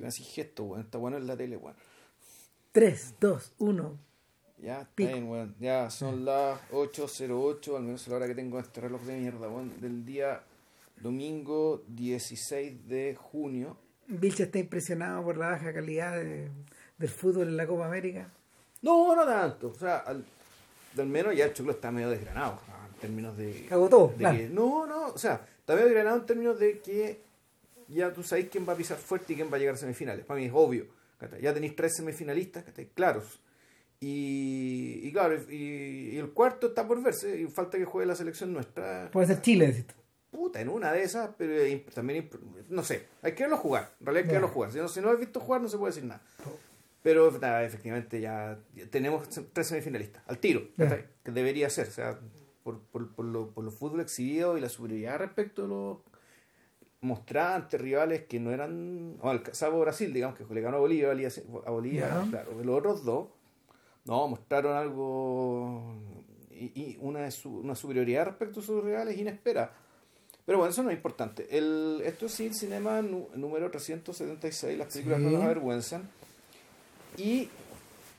Que me hace gesto, weón. Está bueno en la tele, weón. 3, 2, 1. Ya, está bien, weón. Ya, son las 8.08, al menos a la hora que tengo este reloj de mierda, weón. Del día domingo 16 de junio. Vilcha está impresionado por la baja calidad de- del fútbol en la Copa América. No, no tanto. O sea, al, al menos ya el choclo está medio desgranado. En términos de. Cagó todo, de claro. que- no, no. O sea, está medio desgranado en términos de que ya tú sabes quién va a pisar fuerte y quién va a llegar a semifinales. Para mí es obvio. Ya tenéis tres semifinalistas, claros. Y, y claro, y, y el cuarto está por verse. Y falta que juegue la selección nuestra. Puede ser Chile, decís tú. Puta, en una de esas, pero también, no sé, hay que verlo jugar, en realidad hay que verlo jugar. Si no, si no has visto jugar, no se puede decir nada. Pero nada, efectivamente ya, ya tenemos tres semifinalistas, al tiro, que debería ser, o sea, por, por, por, lo, por los fútbol exhibidos y la superioridad respecto a los mostraban ante rivales que no eran, o al salvo Brasil, digamos, que le ganó a Bolivia, a Bolivia, claro, los otros dos, no, mostraron algo y, y una, una superioridad respecto a sus rivales inesperada. Pero bueno, eso no es importante. El, esto es el cinema número 376, las películas Sí. no nos avergüenzan. Y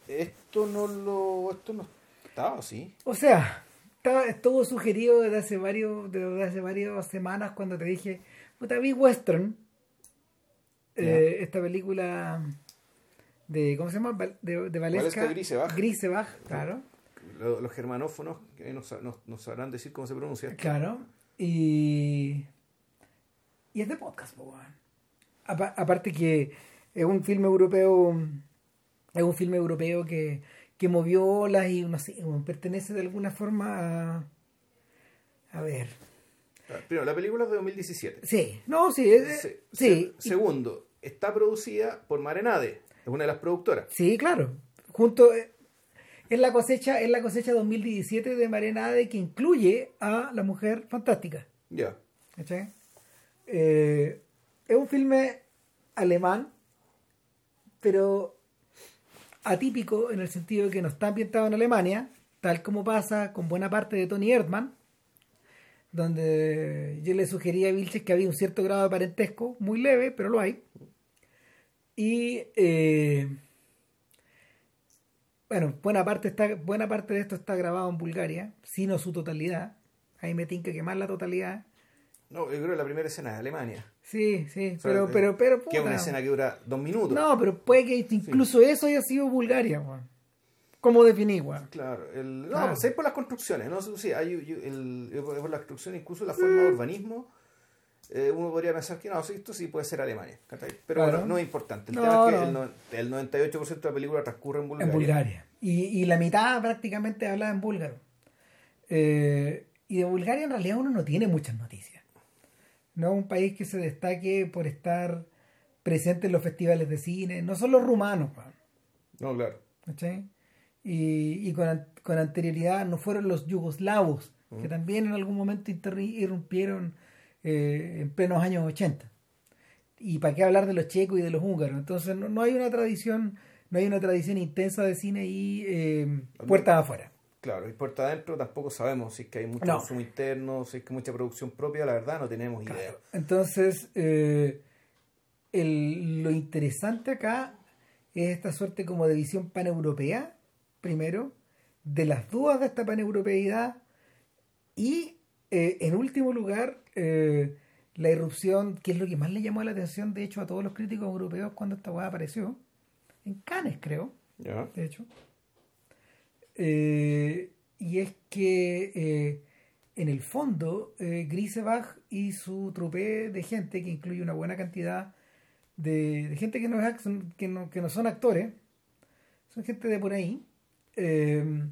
esto no lo. Esto no estaba así. O sea, estaba, estuvo sugerido desde hace varios, desde hace varias semanas cuando te dije, puta, vi Western, eh, esta película de, ¿cómo se llama? De, de Valesca. Grisebach. Grisebach, claro. Lo- Los germanófonos que nos, nos, nos sabrán decir cómo se pronuncia. Claro. Y. Y es de podcast, po, aparte que es un filme europeo. Es un filme europeo que, que movió olas y no sé, pertenece de alguna forma a. A ver. Primero, la película es de 2017. Sí, no, sí, es- Se- sí, se- segundo, está producida por Marenade, es una de las productoras. sí, claro. Junto eh, es la cosecha, es la cosecha 2017 de Marenade que incluye a la mujer fantástica. Ya. Eh, es un filme alemán, pero atípico en el sentido de que no está ambientado en Alemania, tal como pasa con buena parte de Tony Erdmann, donde yo le sugería a Vilches que había un cierto grado de parentesco, muy leve, pero lo hay. Y eh, bueno, buena parte, está, buena parte de esto está grabado en Bulgaria, sino su totalidad. Ahí me tinca que más la totalidad. No, yo creo que la primera escena es Alemania. Sí, sí, pero, eh, pero, pero, Que es una escena que dura dos minutos. No, pero puede que incluso eso haya sido Bulgaria, weón. ¿Cómo definir, weón? Claro, el, no, es por las construcciones, ¿no? Sí, hay, el, por la construcción, incluso la forma de urbanismo. eh, uno podría pensar que no, esto sí puede ser Alemania. Pero Claro. bueno, no es importante. El No, tema es que no. el, no- el 98% de la película transcurre en Bulgaria. En Bulgaria. Y, y la mitad prácticamente hablaba en búlgaro. Eh, y de Bulgaria en realidad uno no tiene muchas noticias. No es un país que se destaque por estar presente en los festivales de cine. No son los rumanos, weón. No, claro. ¿cachai? Y, y con, con anterioridad no fueron los yugoslavos, que también en algún momento irrumpieron eh, en plenos años 80. Y para qué hablar de los checos y de los húngaros. Entonces no, no hay una tradición, no hay una tradición intensa de cine ahí eh, puertas afuera. Claro, y puerta adentro tampoco sabemos si es que hay mucho No. consumo interno, si es que hay mucha producción propia, la verdad no tenemos idea. Entonces, eh, el- lo interesante acá es esta suerte como de visión paneuropea, primero, de las dudas de esta paneuropeidad y, eh, en último lugar, eh, la irrupción, que es lo que más le llamó la atención, de hecho, a todos los críticos europeos cuando esta hueá apareció, en Cannes, creo, de hecho. Eh, y es que en el fondo Grisebach y su trupe de gente, que incluye una buena cantidad de, de gente que no, es, que, no, que no son actores, son gente de por ahí. Eh,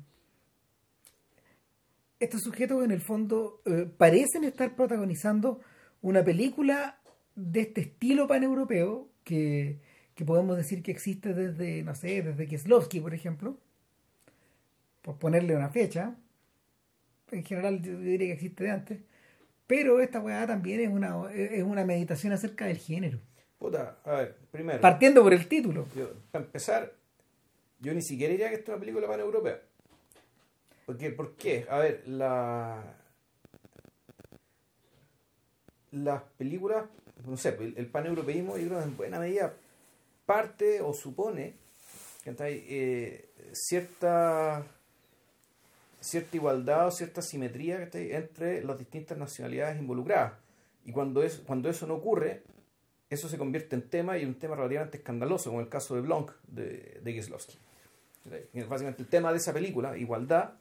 estos sujetos en el fondo eh, parecen estar protagonizando una película de este estilo paneuropeo que, que podemos decir que existe desde, no sé, desde Kieslowski, por ejemplo, por ponerle una fecha. En general yo diría que existe de antes. Pero esta weá también es una, es una meditación acerca del género. Puta, a ver, primero, Partiendo por el título. yo, para empezar, yo ni siquiera diría que esto es una película paneuropea. Porque, ¿Por qué? A ver, la... las películas, no sé, el, el paneuropeísmo yo creo que en buena medida parte o supone eh, cierta cierta igualdad o cierta simetría entre las distintas nacionalidades involucradas. Y cuando, es, cuando eso no ocurre, eso se convierte en tema y un tema relativamente escandaloso, como el caso de Blanc de, de Kieslowski. Básicamente el tema de esa película, igualdad,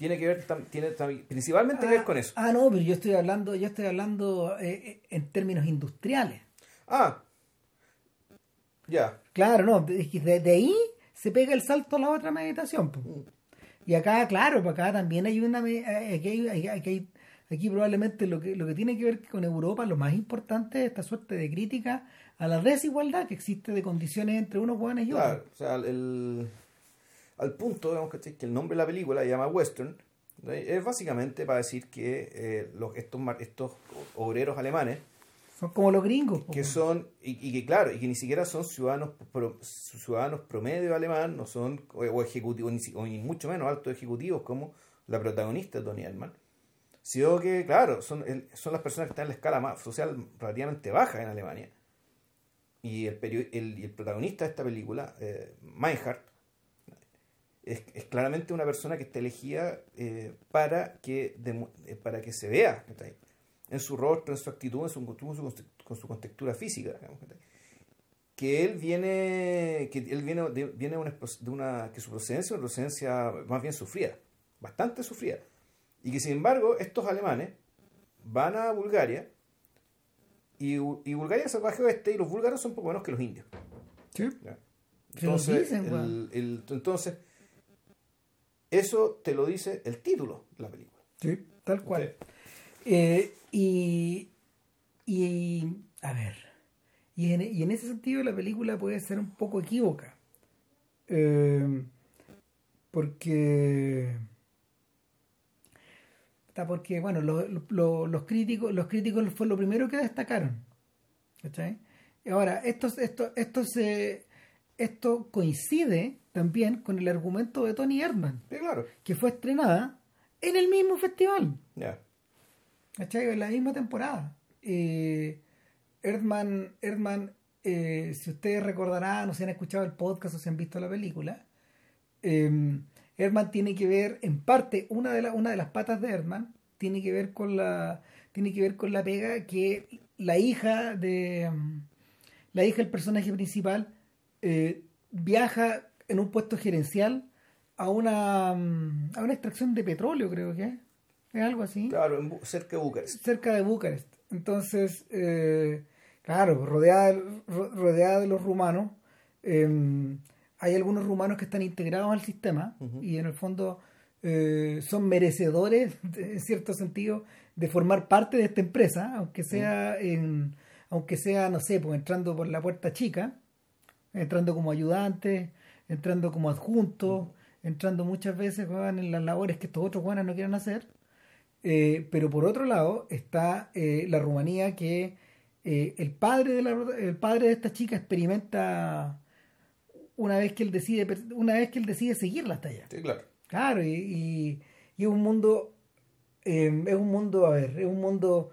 tiene que ver tiene principalmente que ver con eso. Ah, no, pero yo estoy hablando, yo estoy hablando eh, eh, en términos industriales. Ah, ya. Claro, no, de, de, ahí se pega el salto a la otra meditación. Y acá, claro, pues acá también hay una... Eh, aquí, aquí, aquí, probablemente lo que, lo que tiene que ver con Europa, lo más importante es esta suerte de crítica a la desigualdad que existe de condiciones entre unos jóvenes y otros. Claro, o sea, el, al punto, digamos, que el nombre de la película se llama Western, es básicamente para decir que eh, los, estos, estos obreros alemanes son como los gringos. Que son, y, que claro, y que ni siquiera son ciudadanos ciudadanos promedio alemán, no son, o, ejecutivos, ni, mucho menos altos ejecutivos como la protagonista Tony Erdmann, sino que, claro, son, son las personas que están en la escala más social relativamente baja en Alemania. Y el, el, el protagonista de esta película, eh, Meinhardt, es, es, claramente una persona que está elegida eh, para, que eh, para que se vea en su rostro, en su actitud, en su, con su contextura física. que él viene, que él viene, de, viene una, de una, que su procedencia es una procedencia más bien sufrida, bastante sufrida. Y que sin embargo estos alemanes van a Bulgaria y, y Bulgaria es salvaje oeste y los búlgaros son poco menos que los indios. Sí. Entonces, entonces, eso te lo dice el título de la película. Sí, tal cual. Eh, y, y, a ver, y en, y en, ese sentido la película puede ser un poco equívoca. Eh, porque porque bueno los críticos los críticos fue lo primero que destacaron ahora esto esto esto se esto coincide también con el argumento de Tony Erdman claro. que fue estrenada en el mismo festival ¿cachai? En la misma temporada. Eh, Erdman, Erdman eh, si ustedes recordarán o si han escuchado el podcast o si han visto la película, eh, Erdman tiene que ver, en parte, una de, una de las patas de Erdman tiene que ver con la tiene que ver con la pega que la hija de la hija del personaje principal eh, viaja en un puesto gerencial a una a una extracción de petróleo creo que es es algo así. Claro, cerca de Bucarest. Cerca de Bucarest. Entonces, eh, claro, rodeada, rodeada de los rumanos, em, hay algunos rumanos que están integrados al sistema y en el fondo eh, son merecedores, en cierto sentido, de formar parte de esta empresa, aunque sea, en, aunque sea no sé, pues entrando por la puerta chica, entrando como ayudante, entrando como adjunto, entrando muchas veces en las labores que estos otros buenos no quieren hacer eh, pero por otro lado está eh, la Rumanía que eh, el, padre de la, el padre de esta chica experimenta una vez que él decide una vez que él decide seguirla hasta allá. Sí, claro. Claro, y, y, es un mundo em, es un mundo, a ver, es un mundo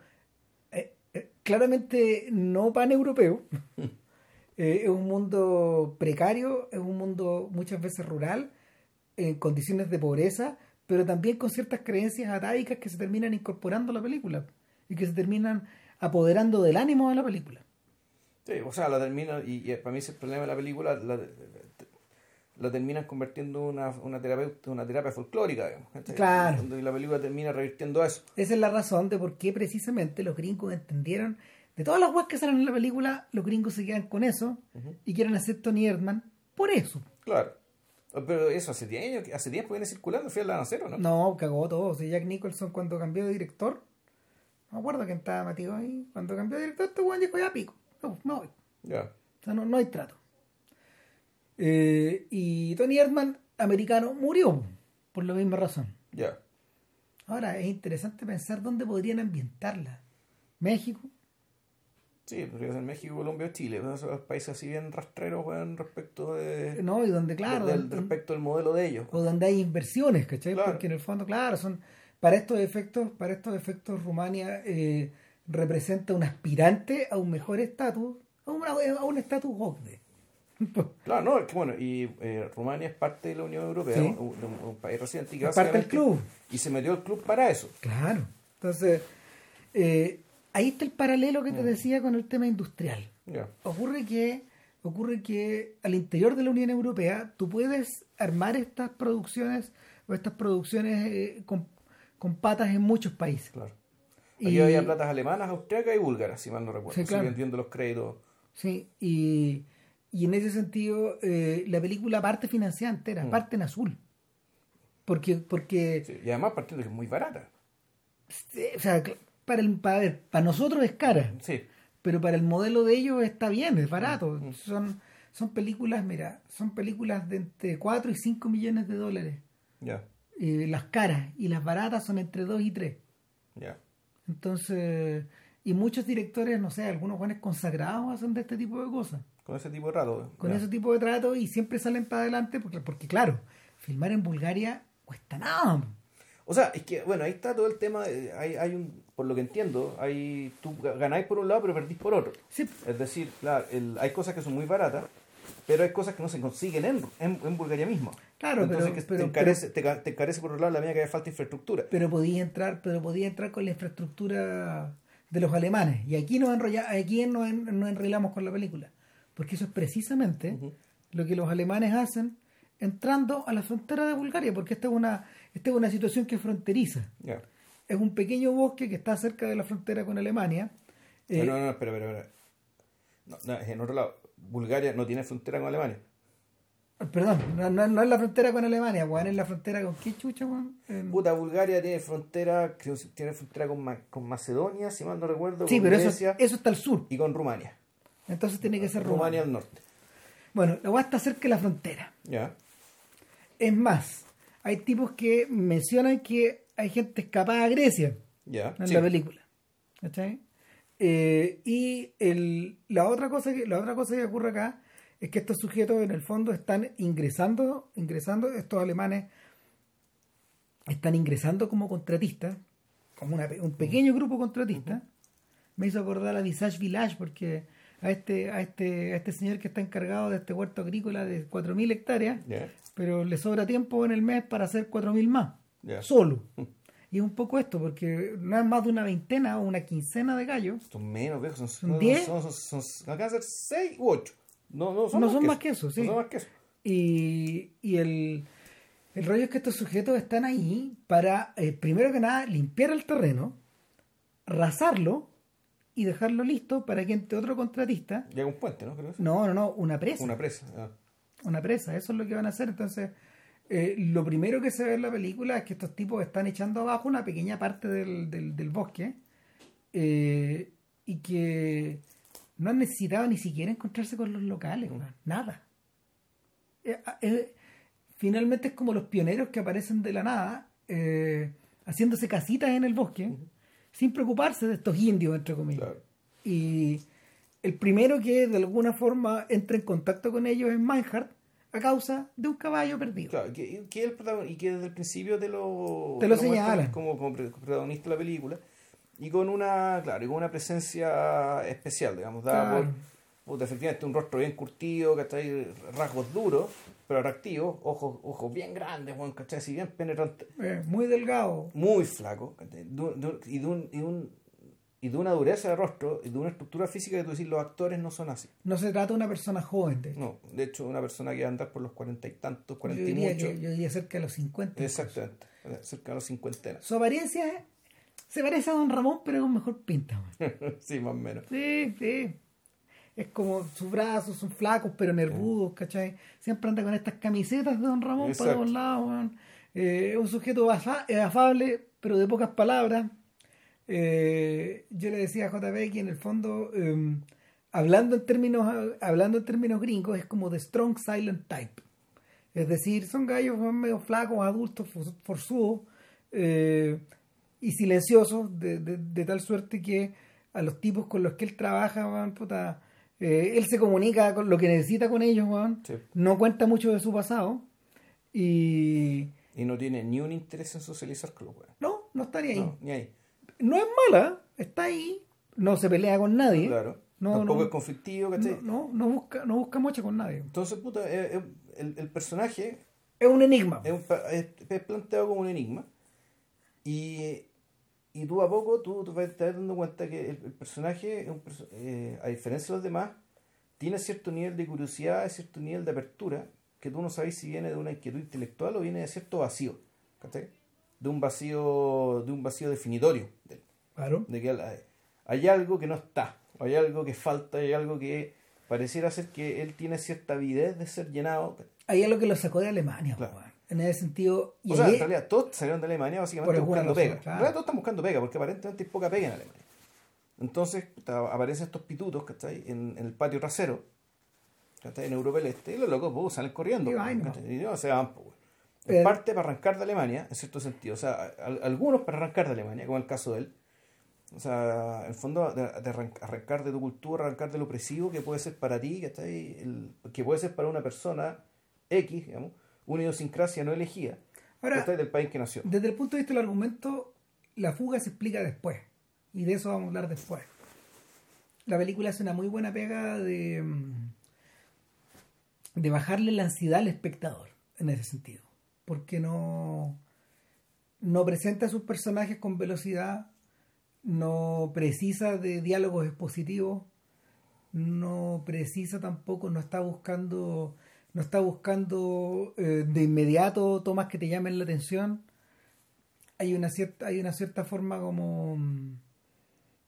claramente no pan-europeo. es un mundo precario, es un mundo muchas veces rural, en condiciones de pobreza, pero también con ciertas creencias atáicas que se terminan incorporando a la película y que se terminan apoderando del ánimo de la película. Sí, o sea, la termina, y, para mí ese problema de la película, la, la terminan convirtiendo en una, una, terapia, una terapia folclórica, digamos. Claro. Y la película termina revirtiendo eso. Esa es la razón de por qué precisamente los gringos entendieron, de todas las webs que salen en la película, los gringos se quedan con eso y quieren hacer Tony Erdman por eso. Claro. Pero eso hace tiempo, hace tiempo viene circulando, fue la cero, ¿no? No, cagó todo. Si Jack Nicholson cuando cambió de director, no me acuerdo quién estaba metido ahí. Cuando cambió de director, este weón dijo ya pico. No, no voy. Ya. O sea, no, no hay trato. Eh, y Tony Erdman, americano, murió por la misma razón. Ya. Ahora, es interesante pensar dónde podrían ambientarla. México, Sí, podría ser México, Colombia o Chile, esos países así bien rastreros respecto de... No, y donde, claro... respecto al modelo de ellos. O donde hay inversiones, ¿cachai? Porque en el fondo, claro, son para estos efectos, para estos efectos Rumania eh, representa un aspirante a un mejor estatus, a, un estatus OCDE. Claro, no, es que bueno, y eh, Rumania es parte de la Unión Europea, Sí. un, un- un país reciente y parte del club. Y se metió al club para eso. Claro. Entonces, eh, ahí está el paralelo que te decía con el tema industrial. Ocurre que, ocurre que al interior de la Unión Europea tú puedes armar estas producciones o estas producciones eh, con, con patas en muchos países. Claro. Y- Aquí había platas alemanas, austriacas y búlgaras, si mal no recuerdo. Sí, claro. Siguen viendo los créditos. Sí, y, y en ese sentido eh, la película parte financiada entera, Mm. parte en azul. Porque, porque Sí, Y además partiendo de que es muy barata. o sea, para, el, para, ver, para nosotros es cara, Sí. pero para el modelo de ellos está bien, es barato. Mm. Son, son películas, mira, son películas de entre 4 y 5 millones de dólares. Ya. Eh, las caras y las baratas son entre 2 y 3. Ya. Entonces, y muchos directores, no sé, algunos jóvenes consagrados hacen de este tipo de cosas. Con ese tipo de rato. Con ese tipo de trato y siempre salen para adelante porque, porque claro, filmar en Bulgaria cuesta nada. O sea, es que, bueno, ahí está todo el tema. de- hay, hay un, por lo que entiendo, hay, tú ganáis por un lado, pero perdís por otro. Sí, Es decir, el- hay cosas que son muy baratas, pero hay cosas que no se consiguen en, en, en Bulgaria mismo. Claro, Entonces, pero- que te, pero- encarece, te, te encarece por otro lado la medida que hay falta de infraestructura. pero podía entrar, pero podía entrar con la infraestructura de los alemanes. Y aquí nos enrolla, aquí nos, en- nos con la película. Porque eso es precisamente lo que los alemanes hacen entrando a la frontera de Bulgaria, porque esta es una, esta es una situación que es fronteriza. Ya. Es un pequeño bosque que está cerca de la frontera con Alemania. Eh, no, no, no, espera, espera, espera. No, no, en otro lado, Bulgaria no tiene frontera con Alemania. Perdón, no, no- no es la frontera con Alemania, weón, es la frontera con qué chucha, weón. En- Puta, Bulgaria tiene frontera, tiene frontera con, Ma- con Macedonia, si mal no recuerdo, Sí, con pero eso, Grecia eso está al sur, y con Rumania. entonces tiene que ser Rumania Rumania. al norte. Bueno, la weá está cerca de la frontera. Ya. Es más, hay tipos que mencionan que hay gente escapada a Grecia en sí. la película. ¿Cachai? Eh, y el, la, otra cosa que, la otra cosa que ocurre acá es que estos sujetos en el fondo están ingresando, ingresando, estos alemanes están ingresando como contratistas, como una un pequeño grupo contratista. Me hizo acordar a Visage Village porque a este, a este, a este señor que está encargado de este huerto agrícola de 4.000 hectáreas, pero le sobra tiempo en el mes para hacer 4.000 más, Solo. Y es un poco esto, porque no es más de una veintena o una quincena de gallos, Son menos, viejo, son, ¿Son no, diez? Son, son, son, son- alcanzan a ser 6 u 8. No, no son, No más, más que eso, sí. No son más que eso. y, y el, el rollo es que estos sujetos están ahí para, eh, primero que nada, limpiar el terreno, rasarlo y dejarlo listo para que entre otro contratista. Llega un puente, ¿no? Creo. No, no, no, una presa. Una presa. ah. una presa, eso es lo que van a hacer. Entonces, eh, lo primero que se ve en la película es que estos tipos están echando abajo una pequeña parte del, del, del bosque eh, y que no han necesitado ni siquiera encontrarse con los locales, nada. Eh, eh, finalmente es como los pioneros que aparecen de la nada haciéndose casitas en el bosque sin preocuparse de estos indios, entre comillas. Claro. Y el primero que de alguna forma entra en contacto con ellos es Meinhardt a causa de un caballo perdido. Claro, que, que el protagon- y que desde el principio te lo, Te lo señalan. como, como protagonista de la película y con una, claro, y con una presencia especial, digamos, dada Claro. por, puta, efectivamente un rostro bien curtido, ¿cachai? rasgos duros, pero atractivos, ojos, ojos bien grandes, weón, ¿cachai? Así bien penetrantes, Eh, muy delgado. muy flaco, y, de un, y, de un- y de una dureza de rostro y de una estructura física que tú decís, los actores no son así. No se trata de una persona joven. De hecho. No, de hecho, una persona que va a andar por los cuarenta y tantos, cuarenta y muchos. yo diría cerca de los 50. Exactamente, cerca de los cincuentenas. Su apariencia se parece a Don Ramón, pero con mejor pinta. sí, más o menos. Sí, sí. Es como sus brazos son flacos, pero nervudos, ¿cachai? Siempre anda con estas camisetas de Don Ramón para todos lados. Eh, es un sujeto eh, afable, pero de pocas palabras. Eh, yo le decía a JP que en el fondo, eh, hablando, en términos, hablando en términos gringos, es como the strong silent type. Es decir, son gallos medio flacos, adultos, for- forzudos eh, y silenciosos, de, de- de tal suerte que a los tipos con los que él trabaja, puta, eh, él se comunica con lo que necesita con ellos, Sí. no cuenta mucho de su pasado y Y no tiene ni un interés en socializar con los no, no estaría ahí. No, ni ahí. No es mala, está ahí, no se pelea con nadie, Claro. No, Tampoco no, es conflictivo, ¿cachai? no, no, no busca, no busca mocha con nadie. Entonces, puta, eh, eh, el, el personaje Es un enigma. es, un es- es planteado como un enigma y, y tú a poco tú, tú vas- te vas dando cuenta que el, el personaje, es un eh, a diferencia de los demás, tiene cierto nivel de curiosidad, cierto nivel de apertura, que tú no sabes si viene de una inquietud intelectual o viene de cierto vacío, ¿cachai? De un vacío, de un vacío definitorio, de, Claro. de que hay, hay algo que no está, hay algo que falta, hay algo que pareciera ser que él tiene cierta avidez de ser llenado, es lo que lo sacó de Alemania, Claro. En ese sentido. Y O sea, en realidad todos salieron de Alemania básicamente buscando razón, pega. claro. En realidad todos están buscando pega, porque aparentemente hay poca pega en Alemania. Entonces aparecen estos pitutos, ¿cachai? En, en el patio trasero, ¿cachai? En Europa del Este, y los locos pues, salen corriendo. Y pues. Y no, se van, pues. En parte para arrancar de Alemania, en cierto sentido. O sea, al- algunos para arrancar de Alemania, como el caso de él. O sea, en el fondo, de, de arran- arrancar de tu cultura, arrancar de lo opresivo que puede ser para ti, ¿cachai? El- que puede ser para una persona X, digamos, una idiosincrasia no elegida. Ahora, ¿cachai? del país que nació. desde el punto de vista del argumento, la fuga se explica después. Y de eso vamos a hablar después. La película hace una muy buena pega de, de bajarle la ansiedad al espectador, en ese sentido. Porque no, no presenta a sus personajes con velocidad, no precisa de diálogos expositivos, no precisa tampoco, no está buscando, no está buscando eh, de inmediato tomas que te llamen la atención. Hay una cierta, hay una cierta forma como mm,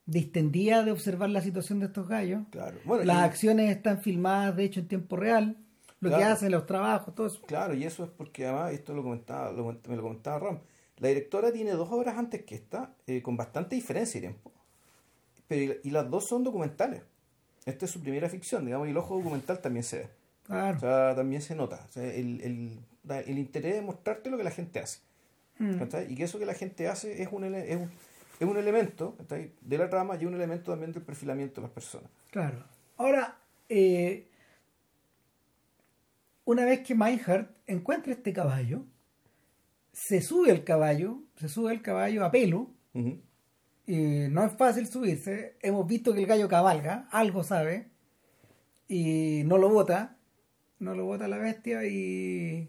distendida de observar la situación de estos gallos. Claro. Bueno, Las y- acciones están filmadas, de hecho, en tiempo real. Lo que Claro. hacen, los trabajos, todo eso. Claro, y eso es porque además, esto lo comentaba, lo me lo comentaba Ram, la directora tiene dos obras antes que esta, eh, con bastante diferencia de tiempo. Pero, y las dos son documentales. Esta es su primera ficción, digamos, y el ojo documental también se ve. Claro. O sea, también se nota. O sea, el, el, el interés de mostrarte lo que la gente hace. Mm. Y que eso que la gente hace es un, es un, es un elemento de la trama y un elemento también del perfilamiento de las personas. Claro. Ahora, eh, una vez que Meinhardt encuentra este caballo, se sube al caballo, se sube al caballo a pelo, Ujú. y no es fácil subirse. Hemos visto que el gallo cabalga, algo sabe, y no lo bota, no lo bota la bestia, y,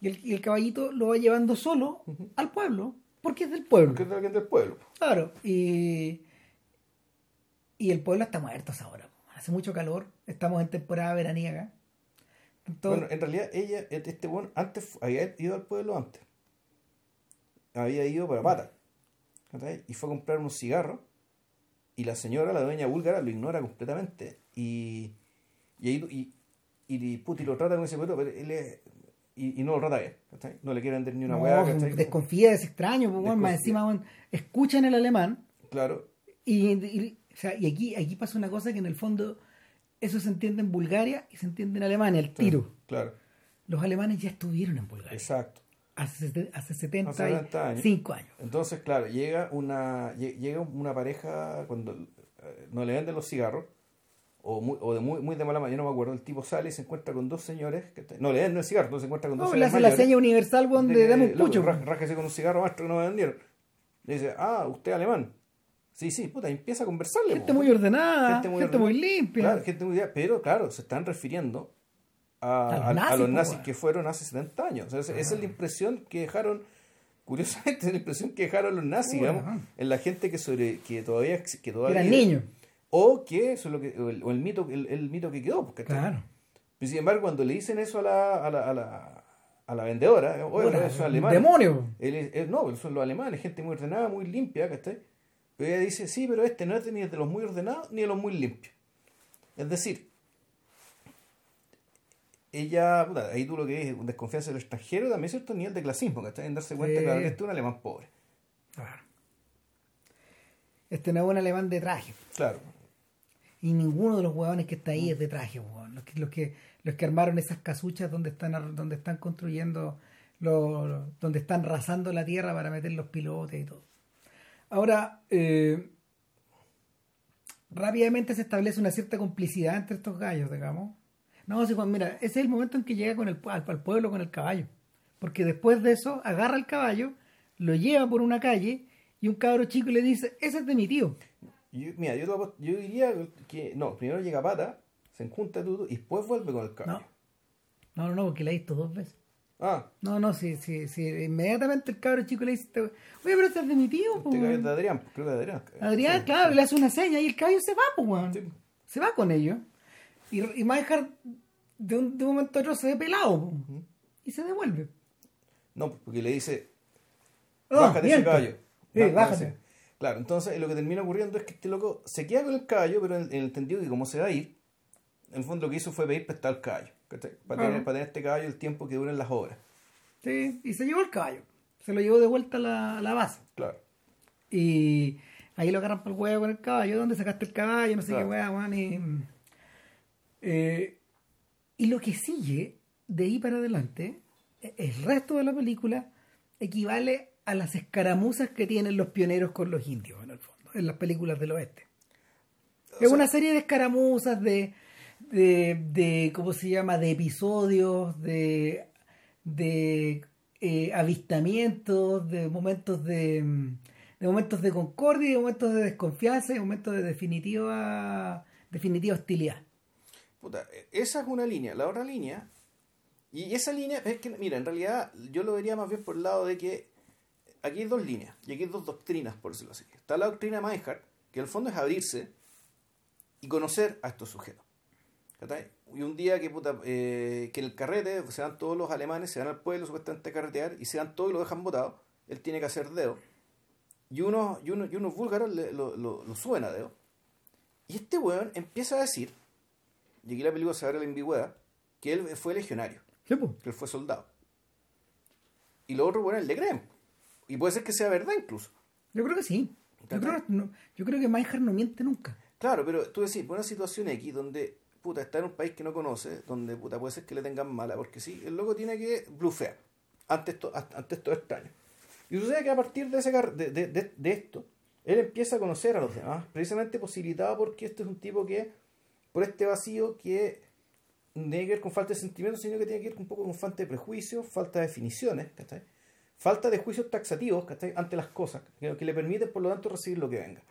y el, y el caballito lo va llevando solo al pueblo, porque es del pueblo. Porque es de alguien del pueblo. Claro, y, y el pueblo está muerto a esa hora. Hace mucho calor, estamos en temporada veraniega. Entonces, Bueno, en realidad ella, este buen antes había ido al pueblo antes. Había ido para pata. Y fue a comprar unos cigarros. Y la señora, la dueña búlgara, lo ignora completamente. Y, y ahí y, y, puta, y lo trata con ese pueblo, pero él es- y, y no lo trata bien. ¿cachai? No le quiere vender ni una no, hueá. desconfía de ese extraño, pues, weón, más encima weón, escuchan el alemán Claro, y, y- o sea, y aquí, aquí pasa una cosa que en el fondo eso se entiende en Bulgaria y se entiende en Alemania, el tiro. claro, Los alemanes ya estuvieron en Bulgaria exacto. hace, hace Hace 70 años. 75 años. Entonces, claro, llega una lle- llega una pareja cuando eh, no le venden los cigarros o, muy, o de muy, muy de mala manera, no me acuerdo, el tipo sale y se encuentra con dos señores que te- no le venden el cigarro, entonces se encuentra con dos No, le señores hace la seña universal weón, de de que, dame un pucho. rá- rájese con un cigarro maestro que no me vendieron. Le dice, ah, usted es alemán. Sí, sí, puta, empieza a conversarle. Gente po. muy ordenada, Gente gente muy muy, ordenada. limpia. Claro, gente muy pero claro, se están refiriendo a, A los a- a nazis, los nazis que fueron hace 70 años. O sea, esa- esa es la impresión que dejaron, curiosamente, es la impresión que dejaron los nazis, Bueno, digamos, en la gente que sobre que todavía que todavía Eran niños. o que eso es lo que o el, o el mito el, el mito que quedó, porque Claro. sin embargo, cuando le dicen eso a la, a la, a la, a la vendedora, oye, Puta, eso es un alemán. demonio. Él es- él- no, son los alemanes, gente muy ordenada, muy limpia, ¿cachai? Pero ella dice, sí, pero este no es ni de los muy ordenados ni de los muy limpios. Es decir, ella, puta, ahí tú lo que es desconfianza del extranjero, también cierto nivel de clasismo, ¿cachai? En darse cuenta Sí. que este es un alemán pobre. Claro. Este no es un alemán de traje. Claro. Y ninguno de los huevones que está ahí es de traje, huevón. Los que, los que, los que armaron esas casuchas donde están, donde están construyendo, lo- lo- donde están rasando la tierra para meter los pilotes y todo. Ahora, eh, rápidamente se establece una cierta complicidad entre estos gallos, digamos. No, sí, Juan, mira, ese es el momento en que llega con el, al, al pueblo con el caballo. Porque después de eso, agarra el caballo, lo lleva por una calle y un cabro chico le dice, ese es de mi tío. Yo, mira, yo, lo- yo diría que no, primero llega pata, se enjunta todo y después vuelve con el caballo. No, no, no, porque la he visto dos veces. Ah, No, no, sí, sí, sí. Inmediatamente el cabro chico le dice, oye, pero este es de mi tío, po, este caballo es weón". de Adrián, creo que de Adrián. Adrián, Sí, claro, sí. le hace una seña y el caballo se va, pues, weón. Sí. Se va con ellos. Y, y Meinhardt de un, de un momento a otro se ve pelado, po, y se devuelve. No, porque le dice, Ah, bájate ese caballo. Sí, Bá- bájate. Claro, entonces lo que termina ocurriendo es que este loco se queda con el caballo, pero en, en el entendido que como se va a ir, en el fondo lo que hizo fue pedir prestado el caballo. ¿Cachai? Para, tener, para tener este caballo el tiempo que duren las obras. Sí, y se llevó el caballo. Se lo llevó de vuelta a la, a la base. Claro. Y ahí lo agarran por el huevo con el caballo. ¿Dónde sacaste el caballo? No sé Claro. qué hueá, weón. Y, eh, y lo que sigue de ahí para adelante, e- el resto de la película equivale a las escaramuzas que tienen los pioneros con los indios, en el fondo, en las películas del oeste. O es sea- una serie de escaramuzas, de, de, de ¿cómo se llama? De episodios, de, de eh, avistamientos, de momentos de, de momentos de concordia, de momentos de desconfianza y momentos de definitiva, definitiva hostilidad. Puta, esa es una línea. La otra línea, y esa línea, es que, mira, en realidad yo lo vería más bien por el lado de que aquí hay dos líneas, y aquí hay dos doctrinas, por decirlo así. Está la doctrina Meinhardt, que en el fondo es abrirse y conocer a estos sujetos. Y un día que, puta, eh, que el carrete se van todos los alemanes, se van al pueblo supuestamente a carretear, y se van todos y lo dejan botado, él tiene que hacer dedo. Y unos, y unos, y unos búlgaros le- lo, lo, lo suben a dedo. Y este weón empieza a decir y aquí la película se abre la ambigüedad, que él fue legionario, Sí, que él fue soldado. Y los otros, bueno, le creen. Y puede ser que sea verdad incluso. Yo creo que sí. Yo creo, no- yo creo que Meinhardt no miente nunca. Claro, pero tú decís, una situación X donde, puta, está en un país que no conoce, donde, puta, puede ser que le tengan mala, porque sí, el loco tiene que blufear ante esto, ante esto extraño. Y sucede que a partir de, ese, de, de- de esto, él empieza a conocer a los demás, precisamente posibilitado porque este es un tipo que, por este vacío que no tiene que ver con falta de sentimientos, sino que tiene que ver un poco con falta de prejuicios, falta de definiciones, ¿cachai? Falta de juicios taxativos, ¿cachai? Ante las cosas, que, que le permiten, por lo tanto, recibir lo que venga.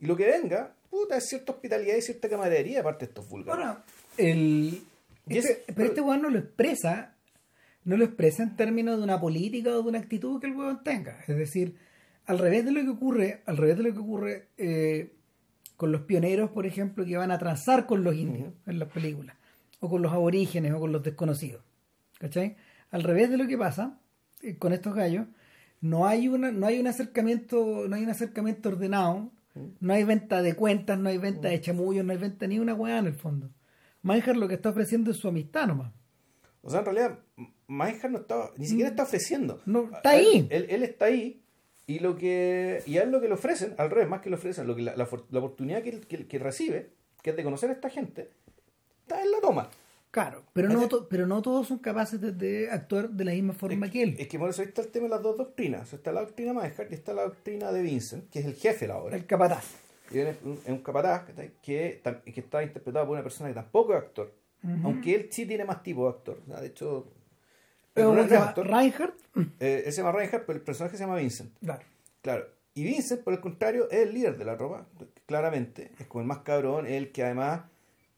Y lo que venga, puta, es cierta hospitalidad y cierta camaradería, aparte de estos vulgares. Ahora, el, este- es- pero este weón no lo expresa, no lo expresa en términos de una política o de una actitud que el weón tenga. Es decir, al revés de lo que ocurre, al revés de lo que ocurre eh, con los pioneros, por ejemplo, que van a transar con los indios en las películas, o con los aborígenes, o con los desconocidos. ¿Cachai? Al revés de lo que pasa eh, con estos gallos, no hay una, no hay un acercamiento, no hay un acercamiento ordenado, no hay venta de cuentas, no hay venta de chamullos, no hay venta ni una weá en el fondo. Meinhardt lo que está ofreciendo es su amistad nomás. O sea, en realidad, Meinhardt no está, ni siquiera está ofreciendo. Mm. No, está A él- ahí. Él, él está ahí y lo que y a él lo que le ofrecen, al revés, más que le ofrecen, lo que la, la, oportunidad que, él- que, que recibe, que es de conocer a esta gente, está en la toma. Claro, pero no, pero no todos son capaces de, de actuar de la misma forma es, que él. Es que por eso ahí está el tema de las dos doctrinas. Está la doctrina Meinhardt y está la doctrina de Vincent, que es el jefe de la obra. El capataz. Y es un, es un capataz que, está interpretado por una persona que tampoco es actor. Aunque él sí tiene más tipo de actor. De hecho, el Pero no uno es se llama actor. Reinhardt. Eh, él se llama Reinhardt, pero el personaje se llama Vincent. Claro. Claro. Y Vincent, por el contrario, es el líder de la tropa, claramente. Es como el más cabrón, es el que además,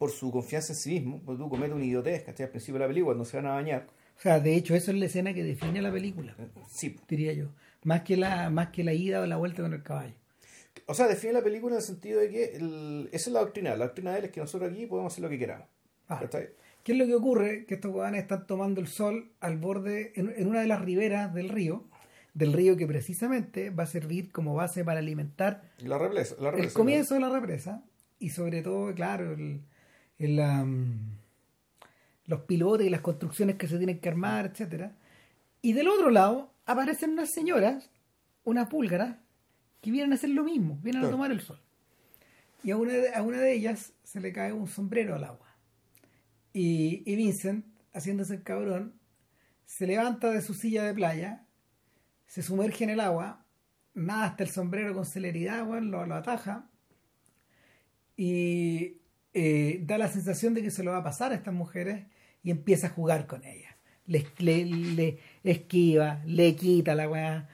por su confianza en sí mismo, cuando tú cometes una idiotez, ¿cachai? Al principio de la película, cuando se van a bañar. O sea, de hecho, eso es la escena que define la película, eh, Sí. diría yo. Más que la, más que la ida o la vuelta con el caballo. O sea, define la película en el sentido de que el- esa es la doctrina. La doctrina de él es que nosotros aquí podemos hacer lo que queramos. Ah. ¿Qué es lo que ocurre? Que estos guanes están tomando el sol al borde, en, en una de las riberas del río, del río que precisamente va a servir como base para alimentar La represa. La el represa, comienzo de la represa y sobre todo, claro, el, el, am, los pilotes y las construcciones que se tienen que armar, etcétera. Y del otro lado aparecen unas señoras, unas búlgaras, que vienen a hacer lo mismo, vienen a tomar el sol. Y a una, de, a una de ellas se le cae un sombrero al agua. Y, y Vincent, haciéndose el cabrón, se levanta de su silla de playa, se sumerge en el agua, nada hasta el sombrero con celeridad, weón, lo, lo ataja y eh, da la sensación de que se lo va a pasar a estas mujeres y empieza a jugar con ellas. Le, le- le esquiva, le quita la weá.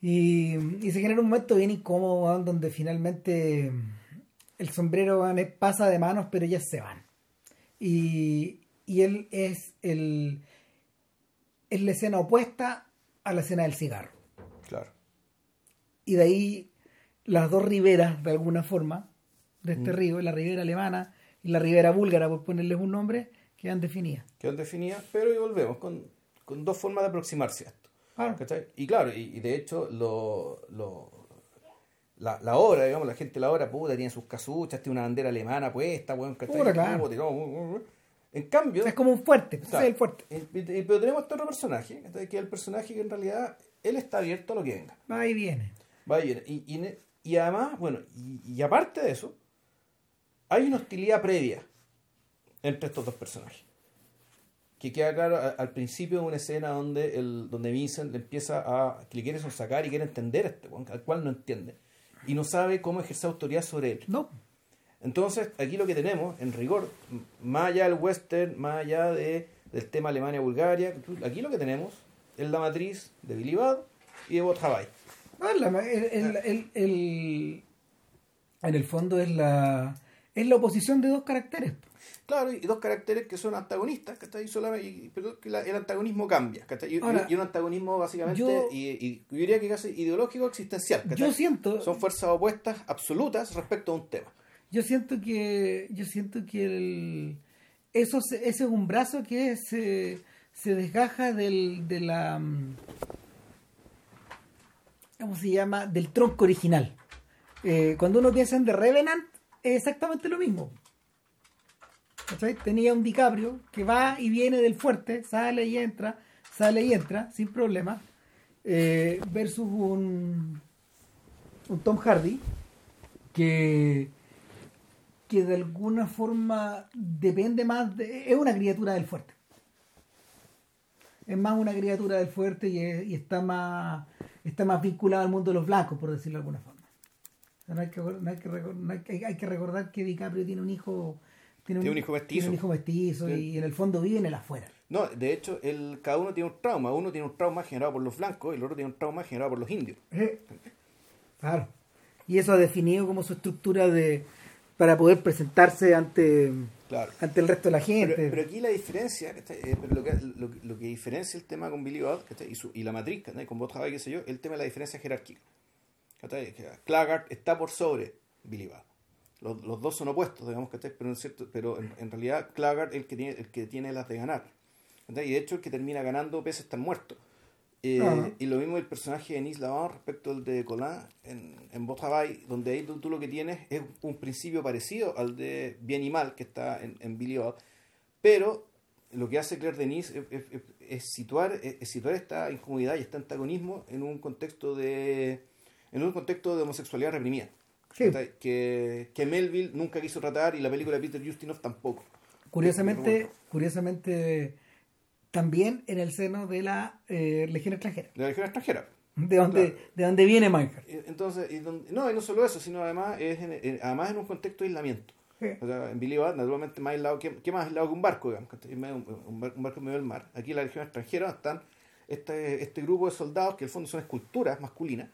Y, y se genera un momento bien incómodo donde finalmente el sombrero pasa de manos, pero ellas se van. Y, y él es el es la escena opuesta a la escena del cigarro. Claro. Y de ahí las dos riberas, de alguna forma, de Mm. este río, la ribera alemana y la ribera búlgara, por ponerles un nombre, quedan definidas. Quedó definida, pero y volvemos con, con dos formas de aproximarse a esto. Claro. ¿cachai? Y claro, y, y de hecho, lo, lo- la, la obra, digamos, la gente la obra, puta, tiene sus casuchas, tiene una bandera alemana puesta, weón. Puta, claro. Y. En cambio, Es como un fuerte, Claro. es el fuerte. eh, pero tenemos este otro personaje, que es el personaje que en realidad él está abierto a lo que venga. Ahí viene. Va a ir. Y, y, y además, bueno, y, y aparte de eso, hay una hostilidad previa entre estos dos personajes. Que queda claro al principio de una escena donde el, donde Vincent le empieza a. que le quiere sacar y quiere entender a este al cual no entiende. Y no sabe cómo ejercer autoridad sobre él. No, Entonces, aquí lo que tenemos, en rigor, más allá del western, más allá de, del tema Alemania-Bulgaria, aquí lo que tenemos es la matriz de Billy Bad y de Bot el- el- el- el- en el fondo es la es la oposición de dos caracteres. Claro, y dos caracteres que son antagonistas, ¿cachai? Solamente, y- pero que el antagonismo cambia, ¿cachai? Y, y- Ahora, y un antagonismo básicamente, yo- y, yo diría que casi ideológico existencial, ¿cachai? Yo siento, Son fuerzas opuestas absolutas respecto a un tema. yo siento que yo siento que el, eso se- ese es un brazo que se, se desgaja del de la mm, ¿cómo se llama? del tronco original. Eh, cuando uno piensa en The Revenant es exactamente lo mismo. ¿Cachai? Tenía un DiCaprio que va y viene del fuerte, sale y entra, sale y entra, sin problema, eh, versus un, un Tom Hardy que, que de alguna forma depende más de... es una criatura del fuerte. Es más una criatura del fuerte y, y está más está más vinculado al mundo de los blancos, por decirlo de alguna forma. No hay, que, no hay que recor- no hay que- hay que recordar que DiCaprio tiene un hijo Tiene un hijo mestizo. tiene un hijo mestizo Sí. y en el fondo vive en el afuera. No, de hecho, el, cada uno tiene un trauma. Uno tiene un trauma generado por los blancos y el otro tiene un trauma generado por los indios. Eh, Claro. Y eso ha definido como su estructura de para poder presentarse ante, Claro. ante el resto de la gente. Pero, pero aquí la diferencia. Eh, pero lo, que, lo, lo que diferencia el tema con Billy ¿cachai? y, su, y la matriz, con Bot Hawaii, qué sé yo, el tema de la diferencia jerárquica. Claggart está por sobre Billy Bad. Los, los dos son opuestos, digamos, ¿cachai? pero, en, cierto, pero en, en realidad Claggart es el que tiene, el que tiene las de ganar. ¿cachai? Y de hecho el que termina ganando pese a estar muerto. Eh, Ajá. y lo mismo el personaje de Nis Lavant respecto al de Colin en, en Bot Hawaii, donde ahí tú, tú lo que tienes es un principio parecido al de Bien y Mal que está en, en Billy Bad, pero lo que hace Claire Denis es, es- es- es situar, es, es situar esta incomodidad y este antagonismo en un contexto de en un contexto de homosexualidad reprimida. Sí. Que, que Melville nunca quiso tratar y la película de Peter Ustinov tampoco. Curiosamente, curiosamente también en el seno de la eh, Legión extranjera, De la región extranjera. de donde, Claro. de donde viene Minecraft. Eh, Entonces, y donde- no, y no solo eso, sino además es en, en- además en un contexto de aislamiento. O sea, en Billy Bad, naturalmente, más aislado que, ¿qué más aislado que un barco, digamos? Un, un bar- un barco en medio del mar. Aquí en la región extranjera están este, este grupo de soldados que en el fondo son esculturas masculinas.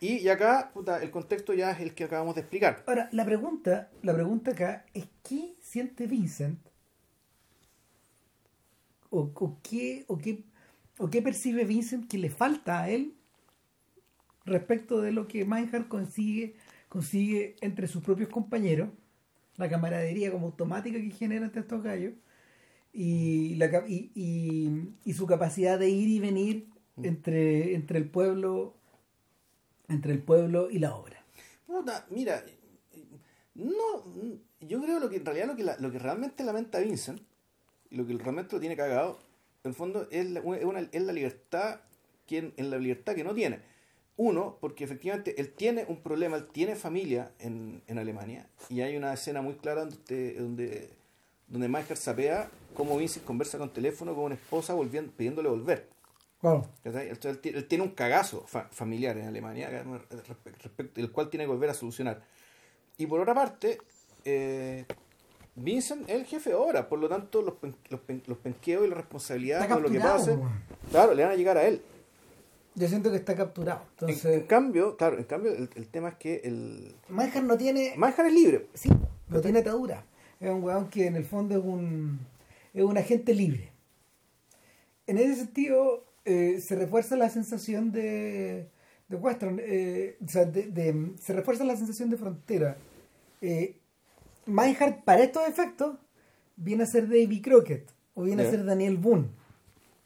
Y, y acá, puta, el contexto ya es el que acabamos de explicar. Ahora, la pregunta, la pregunta acá es ¿qué siente Vincent? ¿O, o qué, o, qué, ¿O qué percibe Vincent que le falta a él respecto de lo que Meinhardt consigue, consigue entre sus propios compañeros? La camaradería como automática que genera entre estos gallos y, la, y, y- y su capacidad de ir y venir entre, entre el pueblo entre el pueblo y la obra. Puta, mira, no, yo creo lo que en realidad lo que, la- lo que realmente lamenta Vincent, y lo que realmente lo tiene cagado, en el fondo es la, es la libertad, que en la libertad que no tiene. Uno, porque efectivamente él tiene un problema, él tiene familia en, en Alemania, y hay una escena muy clara donde, donde, donde Michael sapea cómo Vincent conversa con teléfono con una esposa volviendo, pidiéndole volver. Entonces, él, él tiene un cagazo fa- familiar en Alemania, respecto, el cual tiene que volver a solucionar. Y por otra parte, eh, Vincent es el jefe ahora, por lo tanto, los, pen- los, pen- los penqueos y la responsabilidad de lo que pase, claro, le van a llegar a él. Yo siento que está capturado. En, Entonces, en cambio, claro, en cambio el, el tema es que el Manjar no tiene. Manjar es libre. Sí, no tiene atadura. Es un weón que en el fondo es un, es un agente libre. En ese sentido, eh, se refuerza la sensación de, de western, eh, o sea, de, de- se refuerza la sensación de frontera. Eh, Meinhardt, para estos efectos, viene a ser Davy Crockett o viene a ser Daniel Boone.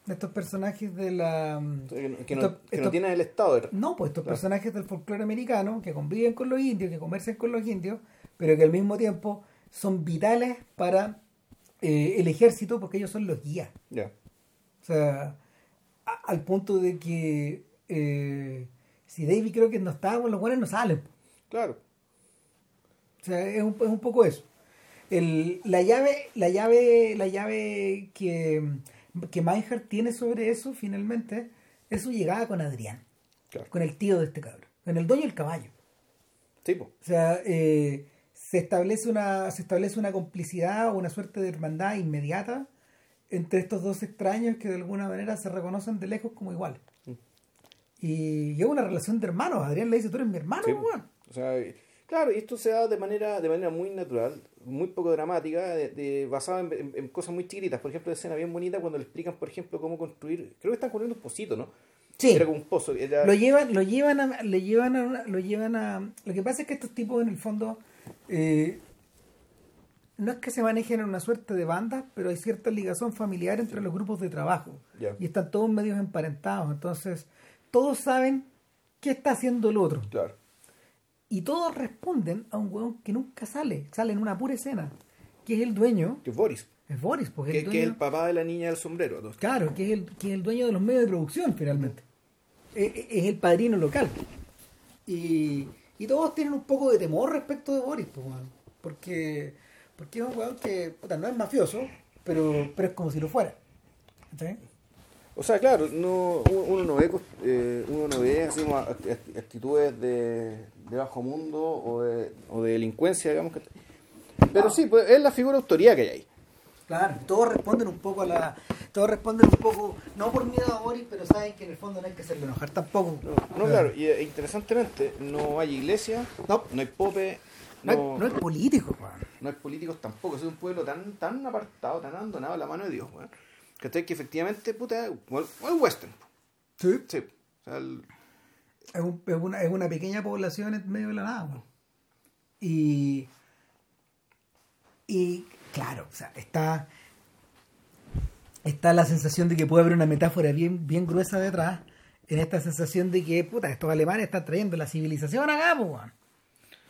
Estos personajes de la. Que, no- que no, estos- no estos- tiene el Estado no, pues estos Claro. personajes del folclore americano que conviven con los indios, que comercian con los indios, pero que al mismo tiempo son vitales para eh, el ejército porque ellos son los guías. Ya. O sea, al punto de que eh, si David creo que no está, pues los buenos no salen. Claro. O sea, es un, es un poco eso. El, la llave, la llave, la llave que, que Meinhardt tiene sobre eso, finalmente, es su llegada con Adrián, Claro. con el tío de este cabrón, con el dueño del caballo. Sí, po. O sea, eh, se establece una se establece una complicidad o una suerte de hermandad inmediata entre estos dos extraños que de alguna manera se reconocen de lejos como iguales. Mm. Y es una relación de hermanos. Adrián le dice, tú eres mi hermano, Sí, weón". O sea, claro, y esto se da de manera, de manera muy natural, muy poco dramática, de, de- basada en, en- en cosas muy chiquitas. Por ejemplo, escena bien bonita cuando le explican, por ejemplo, cómo construir. Creo que están construyendo un pocito, ¿no? Sí. Era como un pozo. Era, Lo llevan, lo llevan a, le llevan a, lo llevan a. Lo que pasa es que estos tipos en el fondo eh, no es que se manejen en una suerte de bandas, pero hay cierta ligación familiar entre los grupos de trabajo y están todos medios emparentados. Entonces todos saben qué está haciendo el otro Claro. y todos responden a un hueón que nunca sale, sale en una pura escena, que es el dueño, Que es Boris. es Boris, porque Que, el que es el papá de la niña del sombrero. Claro, que es el, que es el dueño de los medios de producción finalmente. Es, es el padrino local. Y, y todos tienen un poco de temor respecto de Boris, pues, porque, porque es un weón que puta, no es mafioso, pero, pero es como si lo fuera. O sea, claro, no, uno no ve, eh, uno no ve así actitudes de, de bajo mundo o de, o de delincuencia, digamos. que Pero sí, pues, es la figura de autoridad que hay ahí. Claro, todos responden un poco a la. Todos responden un poco, no por miedo a Boris, pero saben que en el fondo no hay que hacerlo enojar tampoco. No, claro, y eh, interesantemente, no hay iglesia, No. no hay pope, No, no, hay, hay. No hay políticos tampoco. Es un pueblo tan tan apartado, tan abandonado a la mano de Dios, weón. Que efectivamente, puta, es es western. Sí. Sí. O sea, el- es, un- es una, es una pequeña población en medio de la nada. weón. Y, y claro, o sea, está, está la sensación de que puede haber una metáfora bien, bien gruesa detrás, en esta sensación de que, puta, estos alemanes están trayendo la civilización acá, weón.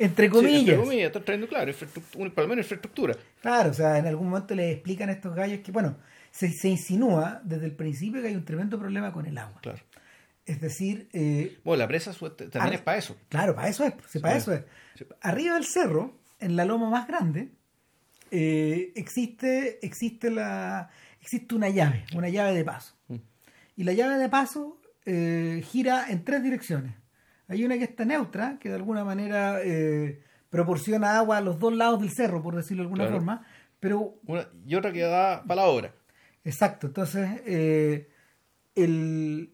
Entre sí, comillas. entre comillas, están trayendo, claro, por lo menos infraestructura. Claro, o sea, en algún momento les explican a estos gallos que, bueno, se, se insinúa desde el principio que hay un tremendo problema con el agua. Claro. Es decir, eh, Bueno, la presa también Ah, es para eso. Claro, para eso es, sí, para Sí. eso es. Sí. Arriba del cerro, en la loma más grande, eh, existe, existe la, existe una llave, una llave de paso. Mm. Y la llave de paso eh, gira en tres direcciones. Hay una que está neutra, que de alguna manera eh, proporciona agua a los dos lados del cerro, por decirlo de alguna Claro. forma. Pero Una, y otra que da para la obra. Exacto, entonces eh, el,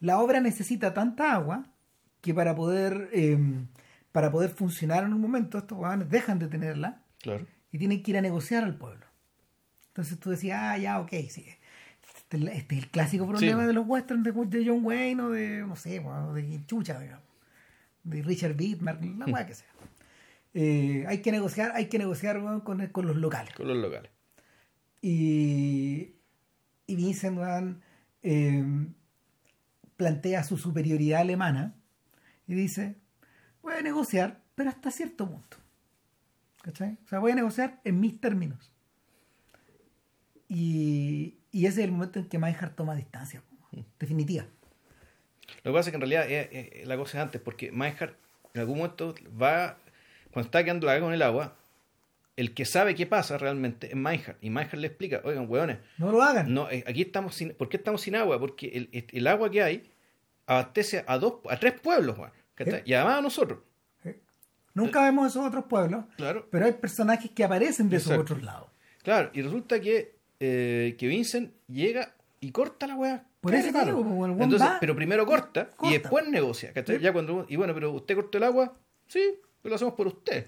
la obra necesita tanta agua que para poder eh, para poder funcionar en un momento estos huevones dejan de tenerla Claro. y tienen que ir a negociar al pueblo. Entonces tú decías, ah, ya, ok, sí. Este, es este es el clásico problema Sí. de los westerns de, de John Wayne o de, no sé, de Chucha, digamos, de Richard Widmark, la weá que sea. Eh, hay que negociar, hay que negociar con, con los locales. Con los locales. Y, y Vincent eh, plantea su superioridad alemana y dice, voy a negociar, pero hasta cierto punto. ¿Cachai? O sea, voy a negociar en mis términos. Y, y ese es el momento en que Meinhardt toma distancia, definitiva. Lo que pasa es que en realidad eh, eh, la cosa es antes, porque Meinhardt en algún momento va, cuando está quedando la con el agua, el que sabe qué pasa realmente es Meinhardt. Y Meinhardt le explica, oigan, hueones, No lo hagan. no, eh, aquí estamos sin, ¿por qué estamos sin agua? Porque el, el- agua que hay abastece a dos, a tres pueblos. Sí. y además a nosotros. Nunca vemos esos otros pueblos, Claro. pero hay personajes que aparecen de esos otros lados. Claro, y resulta que, eh, que Vincent llega y corta la weá Por eso digo, el Entonces, va- pero primero corta, y después negocia. ¿cachai? Ya cuando, y bueno, pero usted cortó el agua, sí, pero lo hacemos por usted.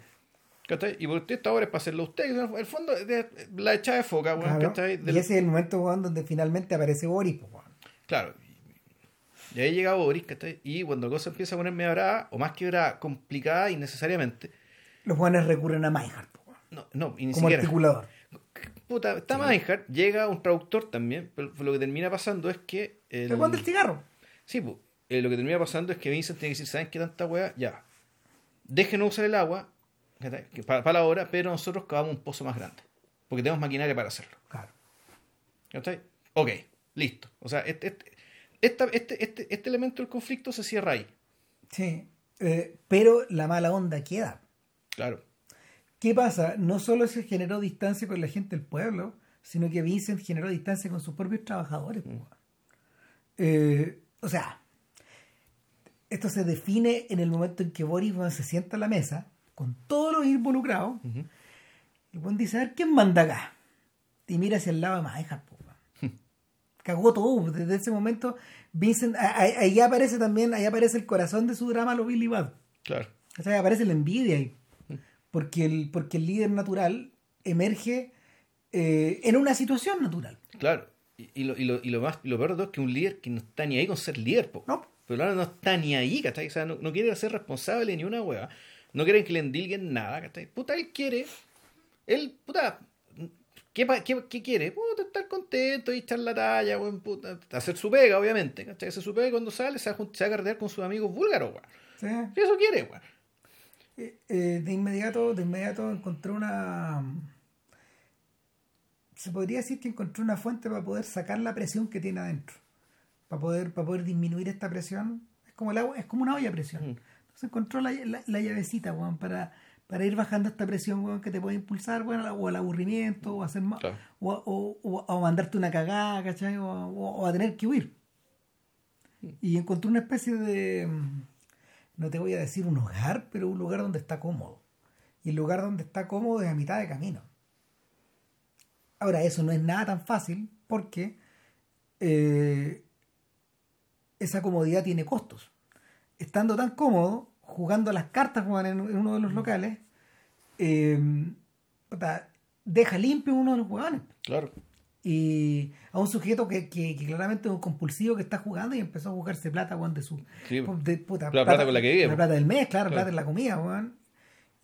¿cachai? Y por usted esta hora es para hacerlo usted. En el fondo, de- la echada de foca, weón, Claro. ¿cachai? Y ese es el momento weón, donde finalmente aparece Boris. pues, weón. Claro. Y ahí llega Boris, ¿cachai? Y cuando la cosa empieza a ponerme brava, o más que brava, complicada innecesariamente, Los buenos recurren a Meinhardt pues, no, no, y ni como siquiera. articulador. Puta, está Meinhardt, llega un traductor también, pero lo que termina pasando es que. El, El weón del cigarro. Sí, pues, eh, lo que termina pasando es que Vincent tiene que decir, ¿saben qué tanta weá? Ya. Déjenos usar el agua para, para la hora, pero nosotros cavamos un pozo más grande. Porque tenemos maquinaria para hacerlo. Claro. ¿Cachai? Ok, listo. O sea, este, este, esta- este, este, este elemento del conflicto se cierra ahí. Sí. Eh, pero la mala onda queda. Claro. ¿Qué pasa? No solo se generó distancia con la gente del pueblo, sino que Vincent generó distancia con sus propios trabajadores. pues, weón. Eh, o sea, esto se define en el momento en que Boris se sienta a la mesa con todos los involucrados. Ujú. Y Juan dice, a ver, ¿quién manda acá? Y mira hacia el lado de Maejar, po, weón. Cagó todo. Desde ese momento, Vincent, ahí aparece también, ahí aparece el corazón de su drama, lo Billy Bad. Claro. O sea, aparece la envidia ahí. Porque el, porque el líder natural emerge eh, en una situación natural. Claro. Y, y lo, y, lo, y lo más lo peor de todo es que un líder que no está ni ahí con ser líder, po. No. Pero ahora no está ni ahí, ¿cachai? O sea, no, no quiere ser responsable ni una hueá. No quieren que le endilguen nada, ¿cachai? Puta, él quiere. Él, puta. ¿Qué, qué, qué quiere? Puta, estar contento y echar la talla, weón, puta. Hacer su pega, obviamente, ¿cachai? Hacer su pega y cuando sale se va, se va a carretear con sus amigos búlgaros, weón. ¿sí? Eso quiere, weón. Eh, eh, de inmediato, de inmediato encontré una. Se podría decir que encontré una fuente para poder sacar la presión que tiene adentro. Para poder, para poder disminuir esta presión. Es como el agua, es como una olla a presión. Mm. Entonces encontró la, la, la llavecita, weón, para, para ir bajando esta presión, weón, que te puede impulsar, weón, o al aburrimiento, o hacer más, Claro. o, o, o a mandarte una cagada, ¿cachai? O, a- o- o a tener que huir. Y encontré una especie de, no te voy a decir un hogar, pero un lugar donde está cómodo. Y el lugar donde está cómodo es a mitad de camino. Ahora, eso no es nada tan fácil porque eh, esa comodidad tiene costos. Estando tan cómodo, jugando las cartas weón, en, uno de los locales, eh, deja limpio uno de los jugadores. Claro. Y a un sujeto que, que- que claramente es un compulsivo que está jugando y empezó a jugarse plata, weón, de su. Sí, de, puta, La plata con la que vive, La plata del mes, claro, Claro. plata en la comida, weón.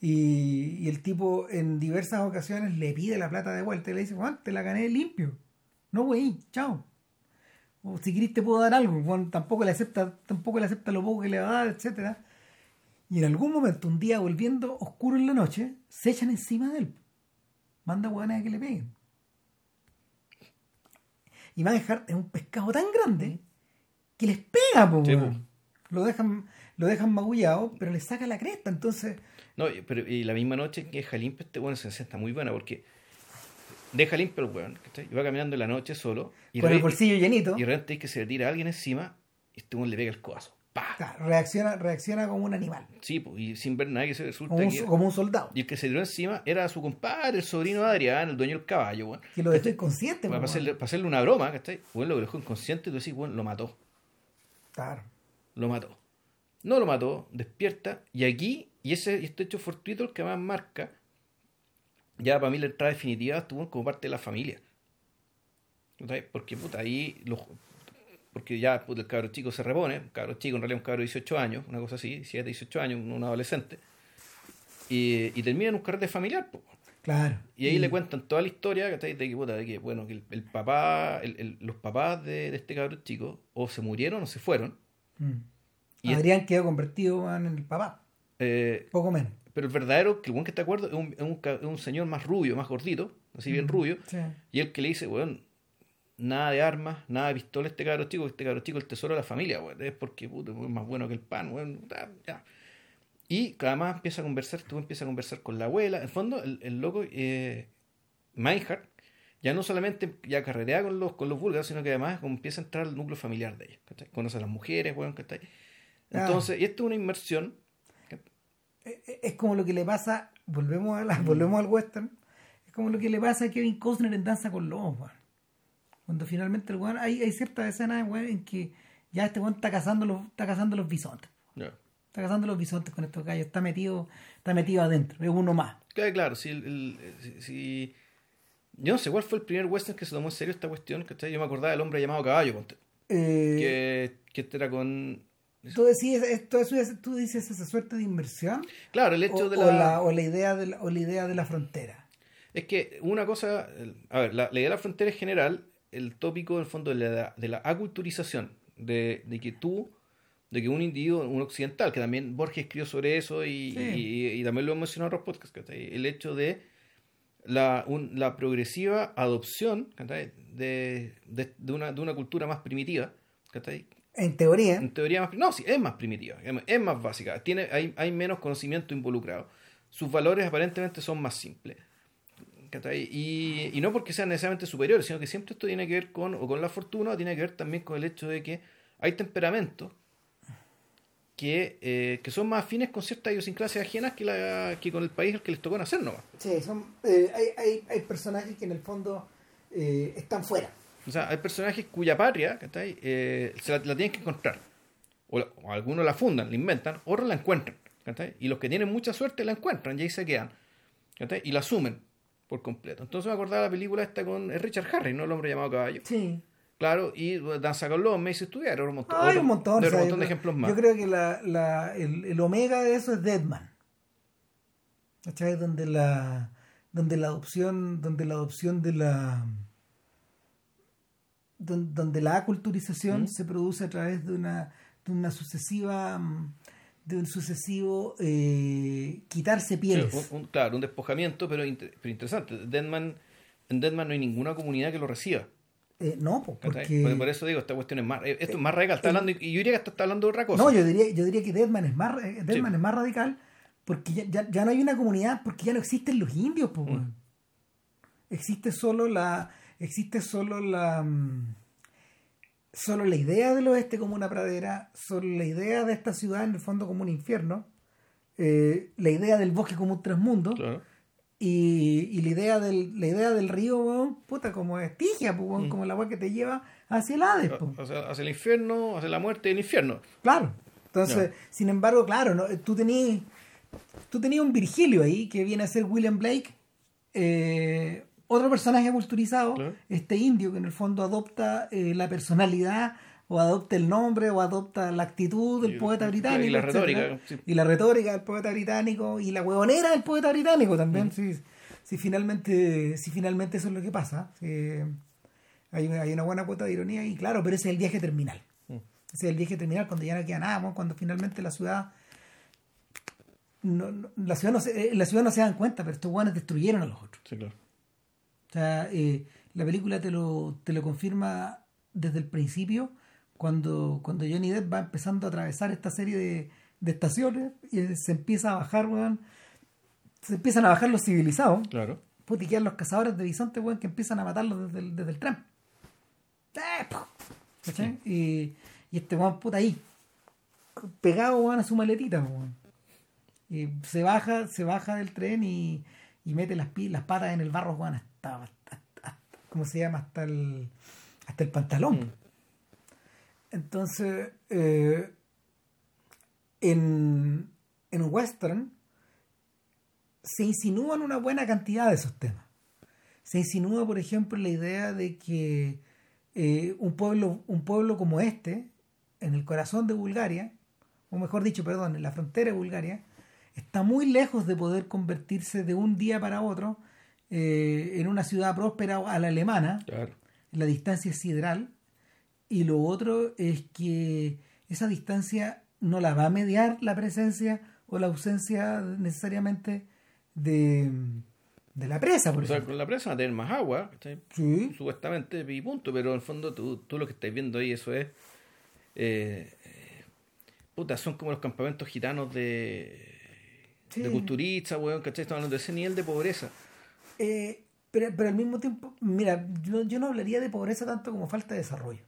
Y, y el tipo en diversas ocasiones le pide la plata de vuelta y le dice, Juan, te la gané limpio. No, güey, chao. O si querés te puedo dar algo, Juan tampoco le acepta, tampoco le acepta lo poco que le va a dar, etcétera. Y en algún momento, un día volviendo oscuro en la noche, se echan encima de él. Manda hueones a que le peguen. Y Manhart es un pescado tan grande que les pega, po, Sí. Lo dejan, lo dejan magullado, pero le saca la cresta. Entonces, No, pero y la misma noche que deja limpio este weón se está muy buena porque deja limpio el weón, ¿cachai? Y va caminando en la noche solo y, con el bolsillo llenito, y de repente hay que se le tira a alguien encima y este weón le pega el codazo. Reacciona, reacciona como un animal, Sí, pues, y sin ver nada que se resulta como un, que... como un soldado, Y el que se tiró encima era su compadre, el sobrino de Adrián, el dueño del caballo, weón. que lo dejó inconsciente. Para hacerle, weón. para hacerle una broma, ¿cachai? Weón lo dejó inconsciente y tú decís, weón, lo mató. Claro. Lo mató. No lo mató, despierta, y aquí, y ese este hecho fortuito el que más marca, ya para mí la entrada definitiva estuvo como parte de la familia. ¿Cachai? Porque puta, ahí los porque ya puta, el cabro chico se repone, un cabro chico, en realidad un cabro de 18 años, una cosa así, 17, 18 años, un, un adolescente, y, y termina en un carrete familiar, po. Claro. Y ahí le cuentan toda la historia. De que, de que, bueno, que el, el papá, el- el- los papás de, de este cabro chico, o se murieron o se fueron, Mm. Y- Adrián quedó convertido en el papá, eh, poco menos. pero el verdadero, que el buen que está de acuerdo, es un, es un ca- es un señor más rubio, más gordito, así bien Mm. rubio, Sí. y el que le dice, weón, nada de armas, nada de pistola a este cabro chico, este cabro chico es el tesoro de la familia, weón, es porque puta, es más bueno que el pan, weón, ya. Y además empieza a conversar, tú empieza a conversar con la abuela, en el fondo, el, el loco, eh, ya no solamente ya carretea con los, con los búlgaros, sino que además como empieza a entrar al núcleo familiar de ellos, ¿cachai? Conoce a las mujeres, weón, ¿cachai? Ah. Entonces, y esto es una inmersión, Eh, eh, Es como lo que le pasa, volvemos, a la- Mm. volvemos al western, es como lo que le pasa a Kevin Costner en Danza con Lobos, weón. Cuando finalmente el weón, hay, hay ciertas escenas weón, en que ya este weón está cazando los, está cazando los bisontes. Está cazando los bisontes con estos gallos, está metido, está metido adentro, es uno más. Claro, claro, si, el- el- si- si- Yo no sé cuál fue el primer western que se tomó en serio esta cuestión, ¿cachai? Yo me acordaba del hombre llamado Caballo, ponte, Eh, que, que este era con... tú, decís, esto, es- tú dices esa suerte de inversión Claro, el o, hecho de o la... o la idea de la, o la idea de la frontera. Es que una cosa... A ver, la, la idea de la frontera es general, el tópico en el fondo de la, de la aculturización, de, de que tú, de que un individuo, un occidental, que también Borges escribió sobre eso y, Sí. y- y también lo hemos mencionado en otros podcasts, el hecho de la, un- la progresiva adopción de, de, una, de una cultura más primitiva. En teoría, En teoría más... No, sí, es más primitiva, es más básica, tiene, hay, hay menos conocimiento involucrado. Sus valores aparentemente son más simples. Y, y no porque sean necesariamente superiores, sino que siempre esto tiene que ver con, o con la fortuna, o tiene que ver también con el hecho de que hay temperamentos que, eh, que son más afines con ciertas idiosincrasias ajenas que, la, que con el país al que les tocó nacer nomás. sí, son, eh, hay, hay, hay personajes que en el fondo eh, están fuera. O sea, hay personajes cuya patria se la, la tienen que encontrar. O, la- o algunos la fundan, la inventan, otros la encuentran. Y los que tienen mucha suerte la encuentran y ahí se quedan. Y la asumen por completo. Entonces me acordaba la película esta con Richard Harris, ¿no? El hombre llamado caballo. Sí. Claro, y Danza con los meses estudiar, un montón, Hay otro- un montón, de o sea, un montón de ejemplos más. Yo creo que la, la, el, el omega de eso es Deadman. ¿Cachai? Donde la, donde la adopción, donde la adopción de la don- donde la aculturización ¿Mm? se produce a través de una, de una sucesiva mm, de un sucesivo eh, quitarse Sí, pieles. un- un- claro, un despojamiento, pero, inter- pero interesante. Deadman, en Deadman no hay ninguna comunidad que lo reciba. Eh, no, porque Por, por eso digo, esta cuestión es más. eh, Esto es más radical. Está hablando, y yo diría que esto está hablando de otra cosa. No, yo diría, yo diría que Deadman es más, Deadman Sí. es más radical porque ya, ya, ya no hay una comunidad, porque ya no existen los indios, Mm. weón. Existe solo la. Existe solo la. mm, Solo la idea del oeste como una pradera, solo la idea de esta ciudad en el fondo como un infierno, eh, la idea del bosque como un transmundo, Claro. y, y la idea del, la idea del río, weón, puta, como estigia, po, Mm. weón, como el agua que te lleva hacia el Hades, po. Hacia, hacia el infierno, hacia la muerte y el infierno. Claro. Entonces, sin embargo, claro, ¿no? tú tenías tú tenías un Virgilio ahí que viene a ser William Blake, eh, otro personaje culturizado, Claro. este indio que en el fondo adopta eh, la personalidad o adopta el nombre o adopta la actitud del Y- poeta y británico. la etcétera. retórica, sí. Y la retórica del poeta británico y la huevonera del poeta británico también. Si, si finalmente si finalmente eso es lo que pasa. hay, una- hay una buena cuota de ironía y claro, pero ese es el viaje terminal. Mm. Ese es el viaje terminal cuando ya no queda nada, ¿no? cuando finalmente la ciudad no, no- la ciudad no se, eh, la ciudad no se dan cuenta, pero estos guanes destruyeron a los otros. Sí, claro. O sea, eh, la película te lo, te lo confirma desde el principio, cuando, cuando Johnny Depp va empezando a atravesar esta serie de, de estaciones y se empieza a bajar, weón. Se empiezan a bajar los civilizados. Claro. Quedan los cazadores de bisonte, weón, que empiezan a matarlos desde el, desde el tren. ¡Eh! ¿Cachai? Y, y este weón, puta, ahí, pegado, weón, a su maletita, weón. Y se baja, se baja del tren y, y mete las, las patas en el barro, hasta, hasta- hasta- ¿cómo se llama? Hasta el, hasta el pantalón. Mm. Entonces, eh, en, en western se insinúan una buena cantidad de esos temas. Se insinúa, por ejemplo, la idea de que eh, un, pueblo, un pueblo como este, en el corazón de Bulgaria, o mejor dicho, perdón, en la frontera de Bulgaria, está muy lejos de poder convertirse de un día para otro eh, en una ciudad próspera a la alemana, Claro. la distancia es sideral y lo otro es que esa distancia no la va a mediar la presencia o la ausencia necesariamente de, de la presa, por O sea, ejemplo. con la presa van a tener más agua, supuestamente, y punto, pero en el fondo tú, tú lo que estás viendo ahí, eso es. eh, puta, son como los campamentos gitanos de. Sí. de culturistas, weón, ¿cachai? Estamos hablando de ese nivel de pobreza. Eh, pero, pero al mismo tiempo, mira, yo, yo no hablaría de pobreza tanto como falta de desarrollo,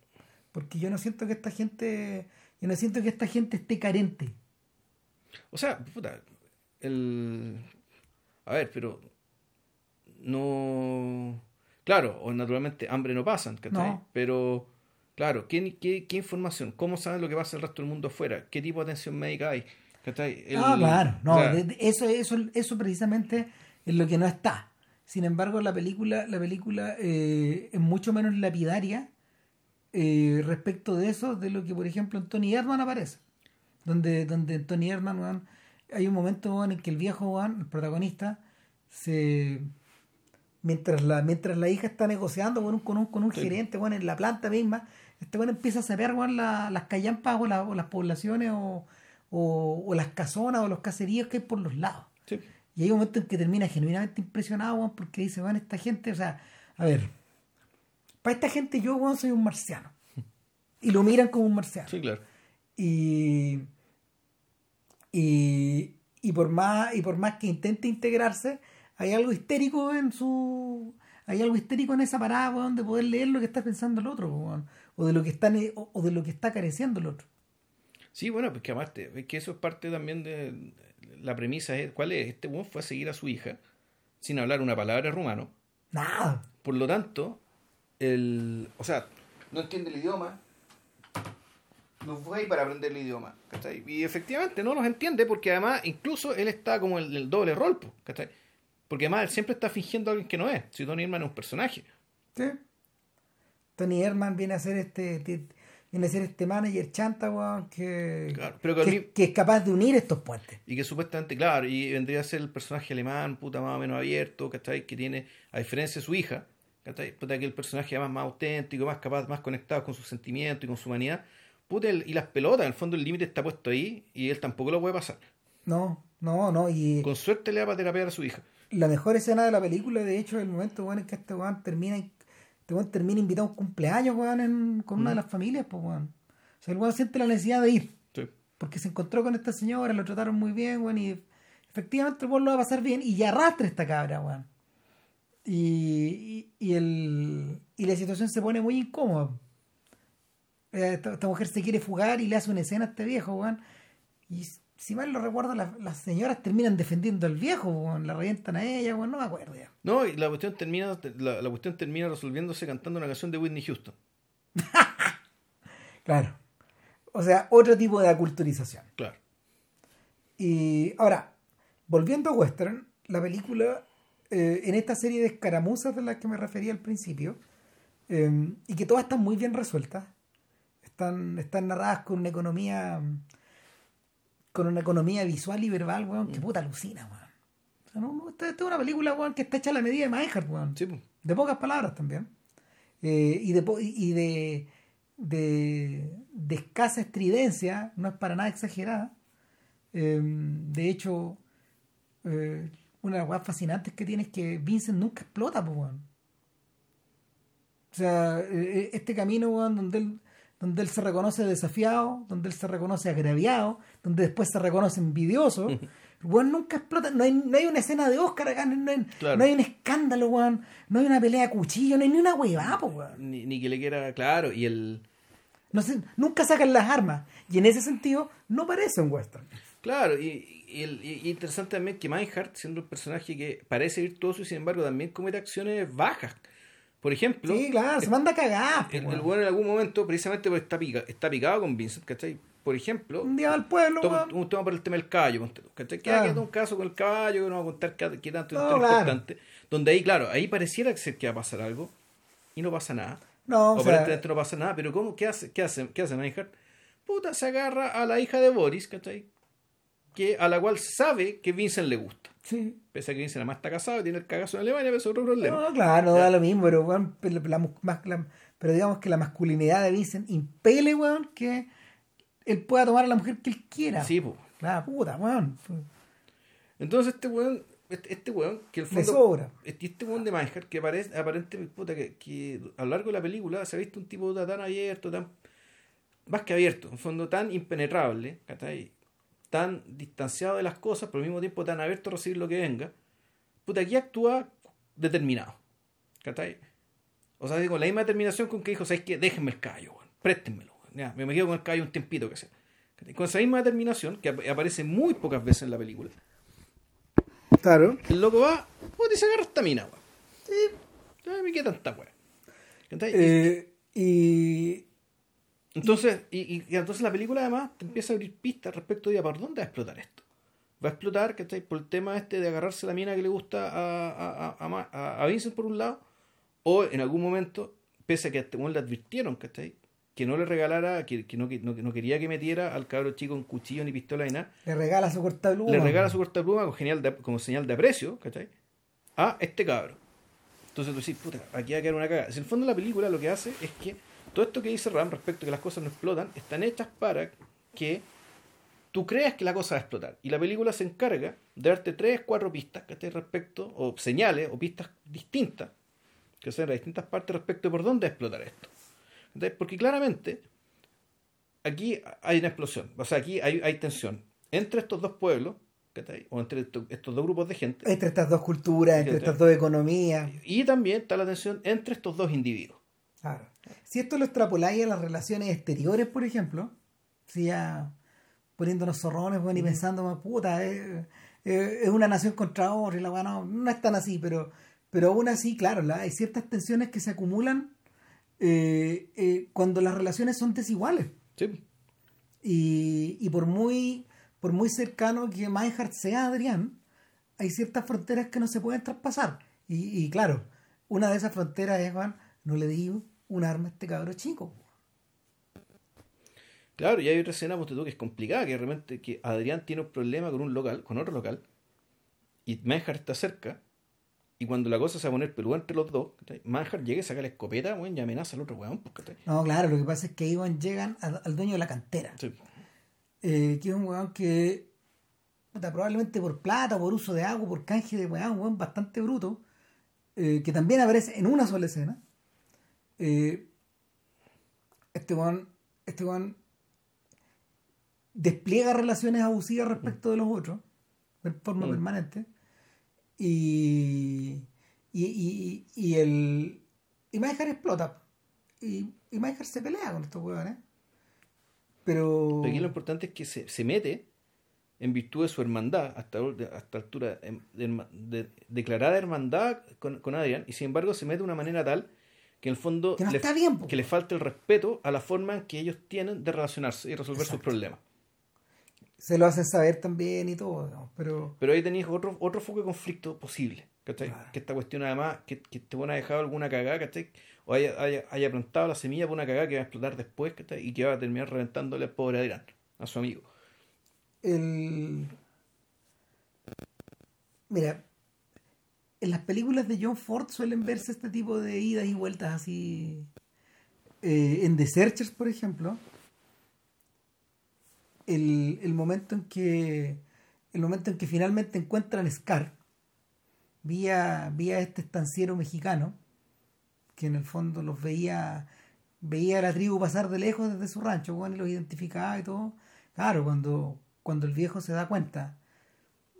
porque yo no siento que esta gente, yo no siento que esta gente esté carente. O sea, puta, el. A ver, pero. No. Claro, o naturalmente hambre no pasan, ¿cachai? No. Pero, claro, ¿qué, qué, qué información? ¿Cómo saben lo que pasa el resto del mundo afuera? ¿Qué tipo de atención médica hay? ¿Cachai? El- ah, claro, no, o sea, eso, eso, eso precisamente es lo que no está. Sin embargo, la película, la película eh, es mucho menos lapidaria eh, respecto de eso, de lo que, por ejemplo, en Tony Erdman aparece. Donde, donde en Tony Erdman, weón, hay un momento en que el viejo, weón, el protagonista, se mientras la, mientras la hija está negociando con un, con un, con un Sí. gerente, en la planta misma, este weón empieza a saber, la- las callampas o, la- o las poblaciones o, o, o las casonas o los caseríos que hay por los lados. sí. Y hay un momento en que termina genuinamente impresionado, weón, porque dice, weón, esta gente, o sea, a ver, para esta gente yo, weón, soy un marciano. Y lo miran como un marciano. Sí, claro. Y, y, y por más, y por más que intente integrarse, hay algo histérico en su. Hay algo histérico en esa parada, weón, de poder leer lo que está pensando el otro, weón, o de lo que está o, o de lo que está careciendo el otro. Sí, bueno, pues que además, te- es que eso es parte también de la premisa. Es, ¿Cuál es? Este weón fue a seguir a su hija sin hablar una palabra de rumano. Nada. Por lo tanto, el, o sea, no entiende el idioma. No fue ahí para aprender el idioma. ¿cachai? Y efectivamente no los entiende porque además incluso él está como el, el doble rol. ¿cachai? Porque además él siempre está fingiendo a alguien que no es. Si Tony Herman es un personaje. ¿Sí? Tony Herman viene a ser este, ti- viene a ser este manager chanta, weón, que, Claro, pero que al que, mismo- que es capaz de unir estos puentes. Y que supuestamente, claro, y vendría a ser el personaje alemán, puta, más o menos abierto, ¿cachai? Que tiene, a diferencia de su hija, ¿cachai? Puta, que el personaje además más auténtico, más capaz, más conectado con sus sentimientos y con su humanidad. Puta, el- y las pelotas, en el fondo el límite está puesto ahí y él tampoco lo puede pasar. No, no, no. Y Con suerte le da para terapiar a su hija. la mejor escena de la película, de hecho, es el momento weón, en que este weón termina, este weón termina invitado a un cumpleaños weón, en- con una de las familias, pues weón. O sea, el weón siente la necesidad de ir. Sí. Porque se encontró con esta señora, lo trataron muy bien, weón, y efectivamente el weón lo va a pasar bien y ya arrastra esta cabra, weón. Y, y, y el, y la situación se pone muy incómoda. Eh, Esta, esta mujer se quiere fugar y le hace una escena a este viejo, weón. Y si mal lo recuerdo, las, las señoras terminan defendiendo al viejo, weón. La revientan a ella, weón, no me acuerdo ya. No, y la cuestión termina, la, la cuestión termina resolviéndose cantando una canción de Whitney Houston. Claro. O sea, otro tipo de aculturización. Claro. Y ahora, volviendo a Western, la película, eh, en esta serie de escaramuzas de las que me refería al principio, eh, y que todas están muy bien resueltas, están, están narradas con una economía con una economía visual y verbal, weón, que puta alucina, weón. O sea, no, esta, esta es una película, weón, que está hecha a la medida de Meinhardt, weón. Sí, pues. De pocas palabras también. Eh, y de, po- y de, de, de escasa estridencia, no es para nada exagerada. Eh, de hecho, eh, una de las cosas fascinantes que tiene es que Vincent nunca explota, pues, weón. O sea, eh, este camino, weón, donde él, donde él se reconoce desafiado, donde él se reconoce agraviado, donde después se reconoce envidioso, el weón nunca explota. No hay, no hay una escena de Oscar acá, no, hay, Claro. no hay un escándalo, weón. No hay una pelea a cuchillo, no hay ni una huevada, weón. Ni, ni que le quiera, claro, y el... No sé, nunca sacan las armas. Y en ese sentido, no parece un western. Claro, y, y, el- y- interesante también que Meinhardt, siendo un personaje que parece virtuoso y sin embargo también comete acciones bajas. Por ejemplo, Sí, claro, se manda a cagar. pues, el, bueno en algún momento, precisamente porque está, pica- está picado con Vincent, ¿cachai? Por ejemplo, Un día va al pueblo, toma un tema por el tema del caballo, ¿cachai? Que Claro. un caso con el caballo, que no va a contar qué, qué tanto es No, tan claro. importante. Donde ahí, claro, ahí pareciera que va a pasar algo y no pasa nada. No, o sea, Aparentemente no pasa nada, pero ¿cómo? ¿Qué hace? ¿Qué hace? ¿Qué hace Meinhardt? Puta, se agarra a la hija de Boris, ¿cachai? Que, a la cual sabe que Vincent le gusta. Sí. Pese a que Vincent además está casado y tiene el cagazo en Alemania, pero es otro problema. No, claro, no da lo mismo, pero, weón, pero, la la- pero digamos que la masculinidad de Vincent impele, weón, que él pueda tomar a la mujer que él quiera. Sí, pues. Claro, puta, weón. Entonces este weón, este, este weón, que el fondo... sobra. Este, este weón de Meinhardt, que aparece, aparentemente, puta, que, que a lo largo de la película se ha visto un tipo tan abierto, tan... Más que abierto, en fondo tan impenetrable, ¿cachai? Tan distanciado de las cosas, pero al mismo tiempo tan abierto a recibir lo que venga. Puta, aquí actúa determinado. ¿Cachai? O sea, con la misma determinación con que dijo, ¿sabes qué? Déjenme el caballo, weón. Préstenmelo. weón. Ya, me quedo con el caballo un tiempito que sea. ¿Cachai? Con esa misma determinación, que ap- aparece muy pocas veces en la película. Claro. El loco va, puta, y se agarra esta mina, weón. Sí. Ya, a mí qué tanta weá. Eh, y. Entonces, y, y, entonces la película además te empieza a abrir pistas respecto de por dónde va a explotar esto. Va a explotar, ¿cachai? Por el tema este de agarrarse la mina que le gusta a, a, a, a Vincent por un lado, o en algún momento, pese a que a este le advirtieron, ¿cachai? que no le regalara, que, que, no, que, no, quería que metiera al cabro chico un cuchillo ni pistola ni nada. Le regala su pluma Le regala su pluma como, genial como señal de aprecio, ¿cachai? A este cabro. Entonces tú dices, puta, aquí va a quedar una cagada. Si en el fondo la película lo que hace es que todo esto que dice Ram respecto a que las cosas no explotan, están hechas para que tú creas que la cosa va a explotar. Y la película se encarga de darte tres, cuatro pistas, ¿cachai? Respecto, o señales, o pistas distintas, que sean de distintas partes respecto de por dónde va a explotar esto. Porque claramente aquí hay una explosión, o sea, aquí hay, hay tensión entre estos dos pueblos, o entre estos, dos grupos de gente. Entre estas dos culturas, entre estas dos economías. Y también está la tensión entre estos dos individuos. Claro. Si esto lo extrapoláis a las relaciones exteriores, por ejemplo, si ya poniéndonos zorrones bueno, y pensando, puta, es, una nación contra otra, y la bueno, no, es tan así, pero, pero aún así, claro, hay ciertas tensiones que se acumulan eh, eh, cuando las relaciones son desiguales. Sí. Y, y, por muy por muy cercano que Meinhardt sea Adrián, hay ciertas fronteras que no se pueden traspasar. Y, y claro, una de esas fronteras es, Juan, no le digo un arma a este cabro chico. Claro, y hay otra escena, pues, que es complicada, que realmente que Adrián tiene un problema con un local, con otro local, y Meinhardt está cerca, y cuando la cosa se va a poner peluda entre los dos, Manhart llega y saca la escopeta, y amenaza al otro weón. Pues, no, claro, lo que pasa es que iban, llegan al, dueño de la cantera. Eh, que es un weón que, probablemente por plata, por uso de agua, por canje de weón, un weón bastante bruto, eh, que también aparece en una sola escena. Eh, este weón, este weón despliega relaciones abusivas respecto de los otros, de forma mm. permanente y, y, y, el. Y explota. Y, y se pelea con estos huevones. Pero. aquí lo importante es que se, se mete en virtud de su hermandad, hasta, hasta altura de, declarada hermandad con, con, Adrián, y sin embargo se mete de una manera tal que en el fondo que, le, bien, que le falta el respeto a la forma en que ellos tienen de relacionarse y resolver sus problemas se lo hacen saber también y todo, pero... Pero ahí tenéis otro, otro foco de conflicto posible, ¿cachai? Que esta cuestión además, que, que te van a dejar alguna cagada, ¿cachai? Haya, plantado la semilla por una cagada que va a explotar después. Y que va a terminar reventándole al pobre Adrián, a su amigo. El... Mira, en las películas de John Ford suelen verse este tipo de idas y vueltas así. Eh, en The Searchers, por ejemplo, el, el, momento en que el momento en que finalmente encuentran Scar vía, vía este estanciero mexicano que en el fondo los veía veía a la tribu pasar de lejos desde su rancho bueno, y los identificaba y todo claro cuando cuando el viejo se da cuenta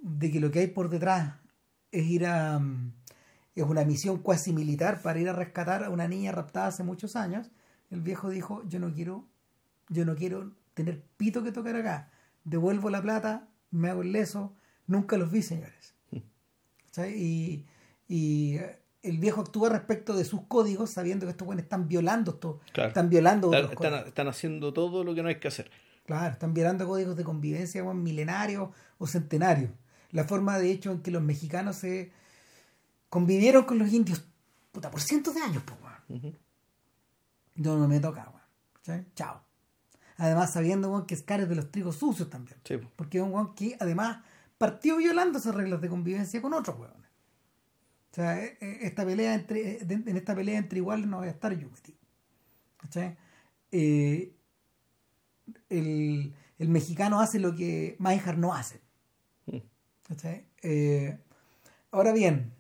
de que lo que hay por detrás es ir a es una misión cuasi militar para ir a rescatar a una niña raptada hace muchos años el viejo dijo yo no quiero yo no quiero tener pito que tocar acá. Devuelvo la plata, me hago el leso. Nunca los vi, señores. Y, y eh, el viejo actúa respecto de sus códigos sabiendo que estos buenos están violando esto, están violando están, están, haciendo todo lo que no hay que hacer. Claro, están violando códigos de convivencia milenarios o centenarios. La forma de hecho en que los mexicanos se convivieron con los indios puta, por cientos de años, pues, Yo no me toca, Chao. Además, sabiendo que Scar es de los trigos sucios también. Porque es un weón que además partió violando esas reglas de convivencia con otros weones. O sea, e, e, esta pelea entre, en esta pelea entre iguales no voy a estar yo metido. Eh, el, el, mexicano hace lo que Meinhardt no hace. Mm. Eh, ahora bien,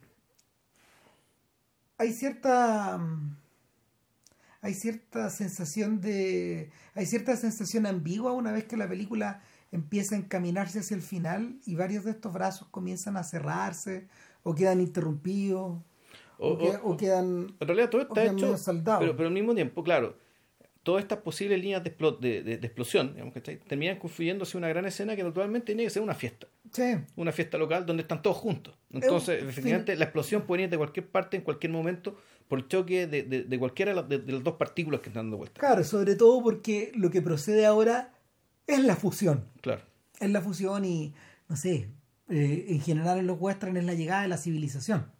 hay cierta hay cierta sensación de hay cierta sensación ambigua una vez que la película empieza a encaminarse hacia el final y varios de estos brazos comienzan a cerrarse o quedan interrumpidos o, quedan en realidad todo está hecho pero, pero al mismo tiempo claro todas estas posibles líneas de, explo- de, de- de explosión, digamos, ¿cachai? terminan confluyéndose en una gran escena que naturalmente tiene que ser una fiesta. Sí. Una fiesta local donde están todos juntos. Entonces, efectivamente, la explosión puede venir de cualquier parte, en cualquier momento, por el choque de, de, de cualquiera de las dos partículas que están dando vuelta. Claro, sobre todo porque lo que procede ahora es la fusión. Claro. Es la fusión y, no sé, eh, en general en los westerns es la llegada de la civilización.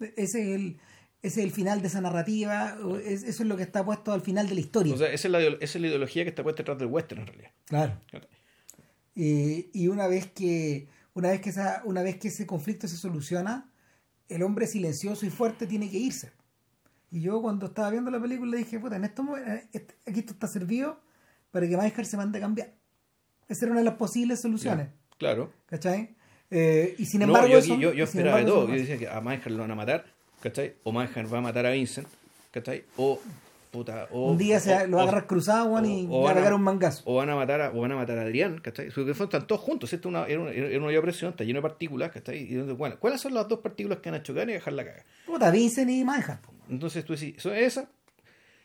Ese es el, ese es el final de esa narrativa, es- eso es lo que está puesto al final de la historia. O sea, esa es, la, esa es la ideología que está puesta detrás del western, en realidad. claro. Eh, y una vez que una vez que esa, una vez que ese conflicto se soluciona, el hombre silencioso y fuerte tiene que irse. Y yo cuando estaba viendo la película dije, puta, en esto, este- aquí esto está servido para que Meijer se mande a cambiar. Esa era una de las posibles soluciones. Claro. ¿Cachai? Eh, y sin No, embargo, yo, eso- aquí- yo, yo y sin esperaba de todo. Yo no decía que a Manhattan lo van a matar, ¿cachai? O Manhattan va a matar a Vincent, ¿cachai? O, puta, o... un día se o- lo va a o- agarrar cruzado y o- a van a- un mangazo. O van a matar a, o van a matar a Adrián, ¿cachai? Porque están todos juntos, esto una, era una, era una presión, está lleno de partículas, ¿cachai? Y bueno, ¿cuáles son las dos partículas que van a chocar y dejar la caga? Puta, Vincent y po. Entonces tú decís, ¿son esas?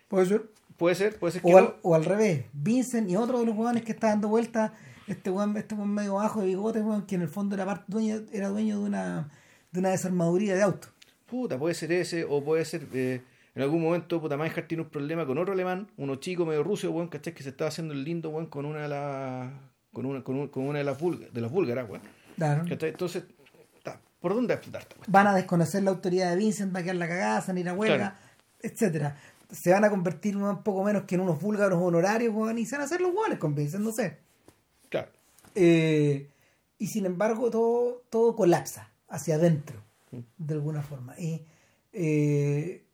Puede ser. Puede ser, puede ser que O al, no. o al revés, Vincent y otro de los hueones que está dando vuelta, este hueón, este hueón medio bajo de bigote, hueón, que en el fondo era, parte, dueño, era dueño de una, de una desarmaduría de auto. Puta, puede ser ese, o puede ser... eh, en algún momento, puta, Manhattan tiene un problema con otro alemán, uno chico, medio ruso, weón, ¿cachai? Que se estaba haciendo el lindo, weón, con una de las... Con una, con, un- con una de las, búlgaras, de las búlgaras, weón. Claro. ¿Cachai? Entonces, ta, ¿por dónde explotar esta weón? Van a desconocer la autoridad de Vincent, va a quedar la cagada, van a ir a huelga, Claro. etcétera. Se van a convertir un poco menos que en unos búlgaros honorarios, hueón, y se van a hacer los hueones con Vincent, no sé. Eh, y sin embargo todo, todo colapsa hacia adentro, de alguna forma. Y eh,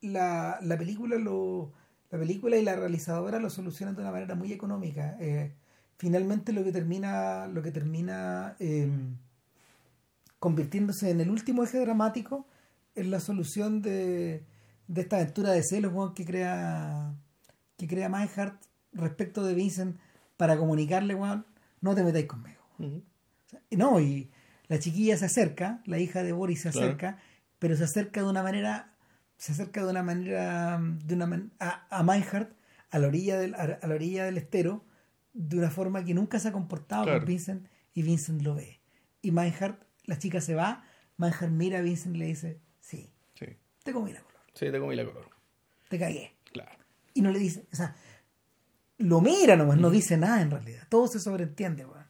la, la película lo la película y la realizadora lo solucionan de una manera muy económica. Eh, finalmente lo que termina lo que termina eh, convirtiéndose en el último eje dramático es la solución de, de esta aventura de celos que crea que crea Meinhardt respecto de Vincent para comunicarle, weón, no te metáis conmigo. Y No, y la chiquilla se acerca, la hija de Boris se Claro. acerca, pero se acerca de una manera, se acerca de una manera, de una man- a, a Meinhardt a la orilla del, a, a la orilla del estero, de una forma que nunca se ha comportado Claro. con Vincent, y Vincent lo ve. Y Meinhardt, la chica se va, Meinhardt mira a Vincent y le dice, sí, Sí. te comí la color, Sí, te comí la color. te cagué. Claro. Y no le dice, o sea, lo mira nomás, no dice nada en realidad. Todo se sobreentiende, weón.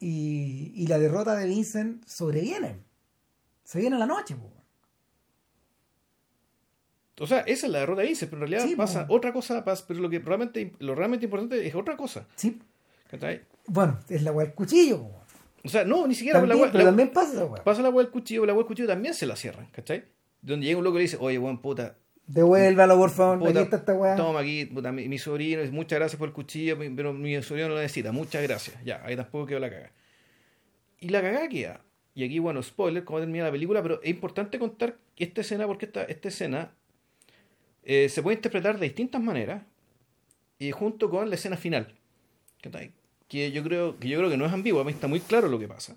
Y, y la derrota de Vincent sobreviene. Se viene a la noche, weón. O sea, esa es la derrota de Vincent, pero en realidad Sí, pasa otra cosa, pasa, pero lo que realmente, lo realmente importante es otra cosa. Sí. ¿cachai? Bueno, es la weá del cuchillo, weón. O sea, no, ni siquiera También, la weá- pero la- también pasa esa weá. pasa la weá del cuchillo, la weá del cuchillo también se la cierran, ¿cachai? Donde llega un loco y le dice, oye, weón, puta, Devuélvalo, por favor. puta, aquí está esta weá. toma aquí, puta, mi, mi sobrino, muchas gracias por el cuchillo, pero mi sobrino no lo necesita, muchas gracias. Ya, ahí tampoco quedó la caga. Y la cagada queda. Y aquí, bueno, spoiler, cómo termina la película, pero es importante contar esta escena, porque esta, esta escena eh, se puede interpretar de distintas maneras, y junto con la escena final. Que yo creo que yo creo que no es ambigua, está muy claro lo que pasa.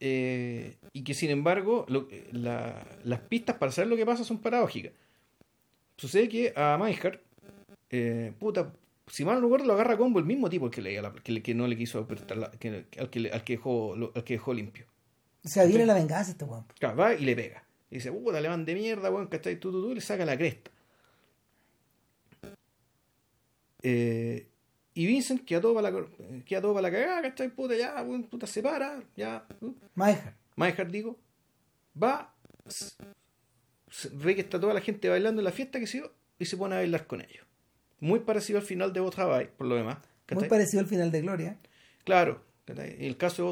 Eh, y que sin embargo, lo- la- las pistas para saber lo que pasa son paradójicas. Sucede que a Meinhardt, eh, puta, si mal no recuerdo, lo agarra a combo el mismo tipo que, le, que, le- que no le quiso apretar la- que- al, que, le- al, que dejó, lo- al que dejó limpio. O sea, viene la venganza este weón. Claro, va y le pega. Y dice, puta, alemán de mierda, weón, ¿cachai? Tú, tú, tú, y le saca la cresta. Eh, y Vincent queda todo para la, queda todo para la cagada, ¿cachai? Puta, ya, weón, puta, se para, ya. Meijer. Meinhardt, digo, va, ve que está toda la gente bailando en la fiesta, que se y se pone a bailar con ellos. Muy parecido al final de Travail, por lo demás. Muy parecido al final de Gloria. Claro, en el caso de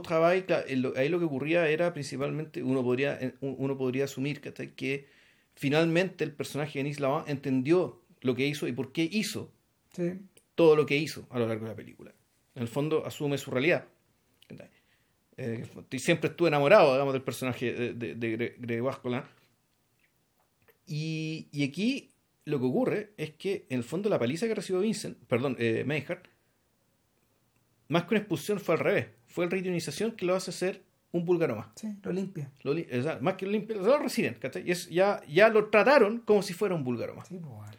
lo- ahí lo que ocurría era principalmente, uno podría, un- uno podría asumir que finalmente el personaje de Denis Lavant entendió lo que hizo y por qué hizo Sí. todo lo que hizo a lo largo de la película. En el fondo asume su realidad. Eh, y siempre estuve enamorado, digamos, del personaje de, de, de. Y, y aquí lo que ocurre es que, en el fondo, la paliza que recibió Vincent, perdón, eh, Meinhardt, más que una expulsión fue al revés. Fue la reutilización que lo hace ser un búlgaro más. Sí, lo limpia. Lo li- o sea, más que lo limpio, lo reciben, ¿cachai? Y es- ya, ya lo trataron como si fuera un búlgaro más. Sí, pues, weón.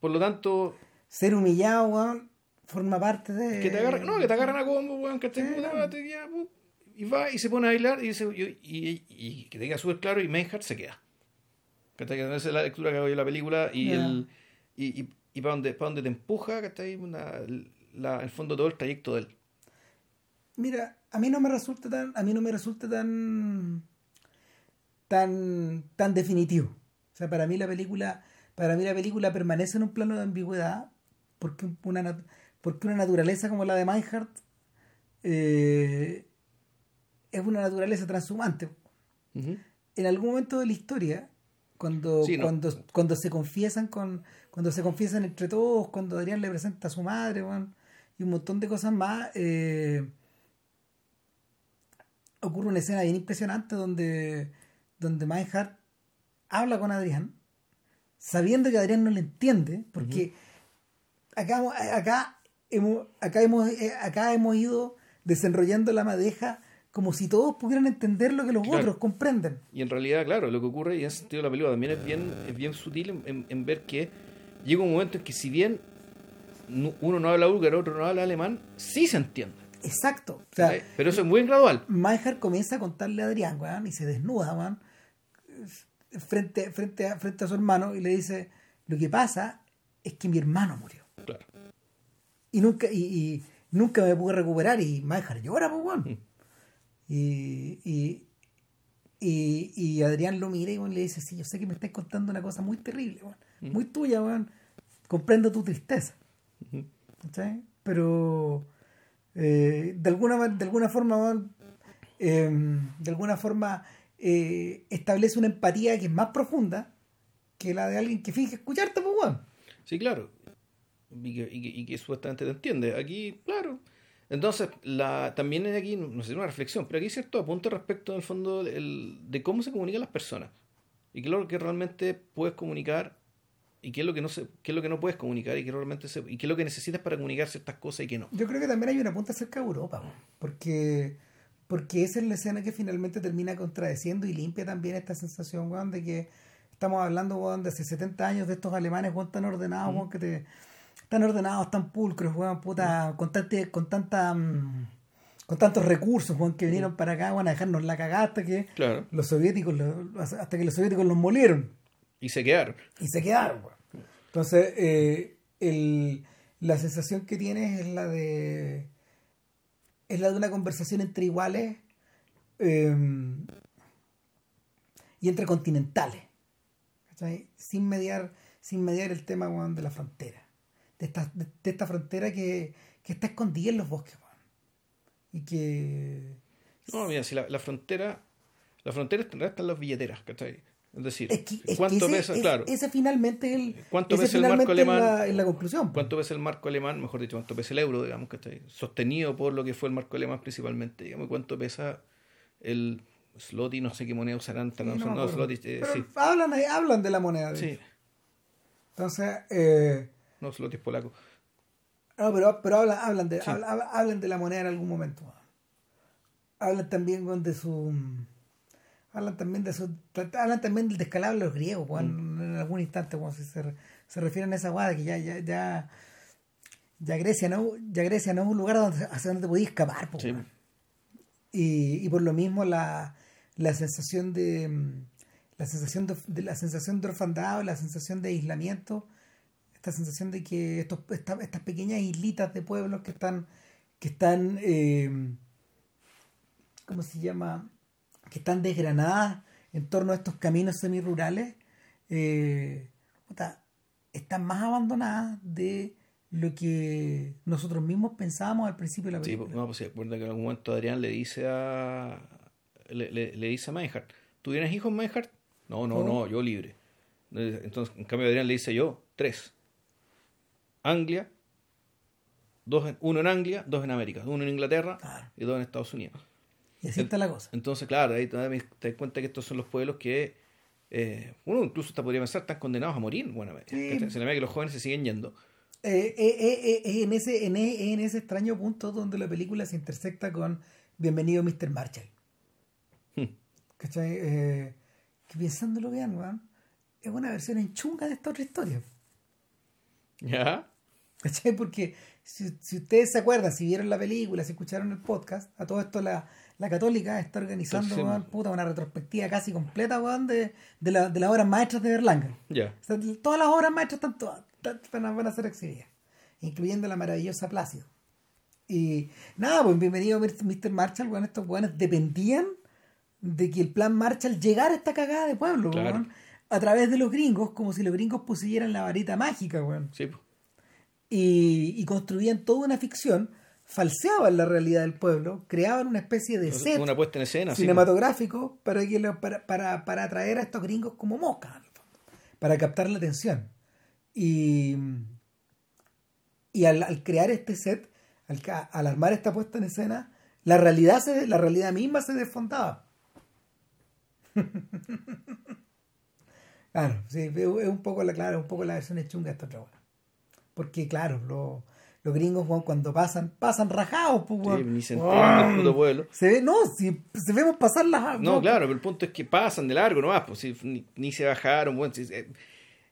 Por lo tanto, Ser humillado, weón, forma parte de. que te agarran, no, que te agarran a combo, weón, ya, pu, y va y se pone a bailar y dice, y, y- y que te queda súper claro y Meinhardt se queda. Que esa es la lectura que hago yo de la película y el y, y, y para donde, para donde te empuja, que está ahí una, la, el fondo todo el trayecto de él. Mira, a mí no me resulta tan, a mí no me resulta tan, tan, tan definitivo. O sea, para mí la película, para mí la película permanece en un plano de ambigüedad porque una, porque una naturaleza como la de Meinhardt eh, es una naturaleza transhumante. En algún momento de la historia, cuando, Sí, no. cuando, cuando se confiesan con, cuando se confiesan entre todos, cuando Adrián le presenta a su madre, y un montón de cosas más, eh, ocurre una escena bien impresionante donde, donde Meinhardt habla con Adrián, sabiendo que Adrián no le entiende, porque acá, acá, hemos, acá, hemos, eh, acá hemos ido desenrollando la madeja como si todos pudieran entender lo que los Claro. otros comprenden. Y en realidad, claro, lo que ocurre, y en ese sentido la película también es bien, es bien sutil en, ver que llega un momento en que si bien uno no habla búlgaro, otro no habla alemán, sí se entiende. Exacto. O sea, Pero eso es muy gradual. Meinhardt comienza a contarle a Adrián, weón, y se desnuda, weón, frente, frente, a, frente a su hermano y le dice, lo que pasa es que mi hermano murió. Claro. Y nunca, y, y nunca me pude recuperar y Meinhardt llora, pues, weón. Mm. Y, y, y, y Adrián lo mira y le dice, sí, yo sé que me estás contando una cosa muy terrible, weón, Mm. muy tuya, weón. Comprendo tu tristeza. Ujú. ¿cachai? Pero eh, de alguna de alguna forma eh, de alguna forma eh, establece una empatía que es más profunda que la de alguien que finge escucharte, pues weón. Sí, claro. Y que, y que- y que supuestamente te entiende. Aquí, claro. Entonces, la, también hay aquí, no sé, una reflexión, pero aquí hay cierto apunte respecto, en el fondo, el- de cómo se comunican las personas. Y qué es lo que realmente puedes comunicar y qué es lo que no se, qué es lo que no puedes comunicar y qué realmente se, y qué es lo que necesitas para comunicar ciertas cosas y qué no. Yo creo que también hay una punta cerca de Europa, porque porque esa es la escena que finalmente termina contradeciendo y limpia también esta sensación, weón, de que estamos hablando, weón, de hace 70 años de estos alemanes, weón, tan ordenados, weón, que te tan ordenados, tan pulcros, weón, puta, con, tante- con tanta mm, con tantos recursos, weón, que vinieron para acá, weón, a dejarnos la cagada hasta que Claro. los soviéticos lo- hasta que los soviéticos los molieron Y se quedaron. y se quedaron. weón. Entonces, eh, el- la sensación que tienes es la de es la de una conversación entre iguales eh, y entre continentales, sin mediar sin mediar el tema weón, de la frontera, de esta, de, de esta frontera que, que está escondida en los bosques y que No, mira, si la, la frontera, la frontera en está en las billeteras, ¿cachai? Es decir, es que, es que ¿cuánto ese, pesa? es- claro. ese finalmente es el ¿Cuánto ese pesa el marco alemán? la, es la conclusión. ¿Cuánto pesa el marco alemán? Mejor dicho, ¿cuánto pesa el euro, digamos, que está sostenido por lo que fue el marco alemán principalmente? Digamos, ¿cuánto pesa el zloty? No sé qué moneda usarán. Sí, no, no eh, Pero sí. hablan, hablan de la moneda. de Sí. Entonces, eh, no, zloty es polaco. no, pero, pero hablan, hablan, de, Sí. hablan, hablan de la moneda en algún momento. Hablan también de su. Hablan también de su. Hablan también del descalabro de los griegos, Mm. en algún instante, weón, si se, se refieren a esa guada que ya, ya, ya, ya Grecia no, ya Grecia no es un lugar donde, hacia donde te podías escapar, Sí. y, y por lo mismo la, la sensación de la sensación de, de la sensación de orfandad la sensación de aislamiento esta sensación de que estos esta- estas pequeñas islitas de pueblos que están que están eh, cómo se llama que están desgranadas en torno a estos caminos semirurales eh, están más abandonadas de lo que nosotros mismos pensábamos al principio de la Sí, película. no, pues se acuerda que en algún momento Adrián le dice a. Le, le, le dice a Meinhardt: ¿Tú tienes hijos, Meinhardt? No, no, ¿Cómo? no, yo libre. Entonces, en cambio, Adrián le dice yo: tres. Anglia, dos en- uno en Anglia, dos en América, uno en Inglaterra Claro. y dos en Estados Unidos. Y así está la cosa. Entonces, claro, ahí te das cuenta que estos son los pueblos que eh, uno incluso hasta podría pensar están condenados a morir. Bueno. ¿cachai? se le ve que los jóvenes se siguen yendo. Eh, eh, eh, eh, en, ese, en, e- en ese extraño punto donde la película se intersecta con Bienvenido Mr. Marshall. Hmm. ¿Cachai? Eh, que pensándolo bien, weón, es una versión en chunga de esta otra historia. ¿Ya? ¿Cachai? Porque si, si, ustedes se acuerdan, si vieron la película, si escucharon el podcast, a todo esto la, la Católica está organizando puta, una retrospectiva casi completa de, de, la, de las obras maestras de Berlanga. Ya. todas las obras maestras están todas, van a ser exhibidas, incluyendo la maravillosa Plácido. Y nada, pues bienvenido Mr. Marshall, bueno, estos buenos dependían de que el plan Marshall llegara a esta cagada de pueblo, a través de los gringos, como si los gringos pusieran la varita mágica, weón. Sí. Y, y construían toda una ficción falseaban la realidad del pueblo, creaban una especie de set una puesta en escena, cinematográfico para, que para, para, para, atraer a estos gringos como moscas, para captar la atención. Y, y al, crear este set, al, al, armar esta puesta en escena, la realidad, se, la realidad misma se desfondaba. claro, sí, es un poco la, claro, un poco la versión chunga de esta otra Porque, claro, lo los gringos, cuando pasan, pasan rajados, pues, ni se entiende el puto pueblo. Se ve, no, si se vemos pasar las. No, claro, pero el punto es que pasan de largo nomás, pues, ni, se bajaron, bueno,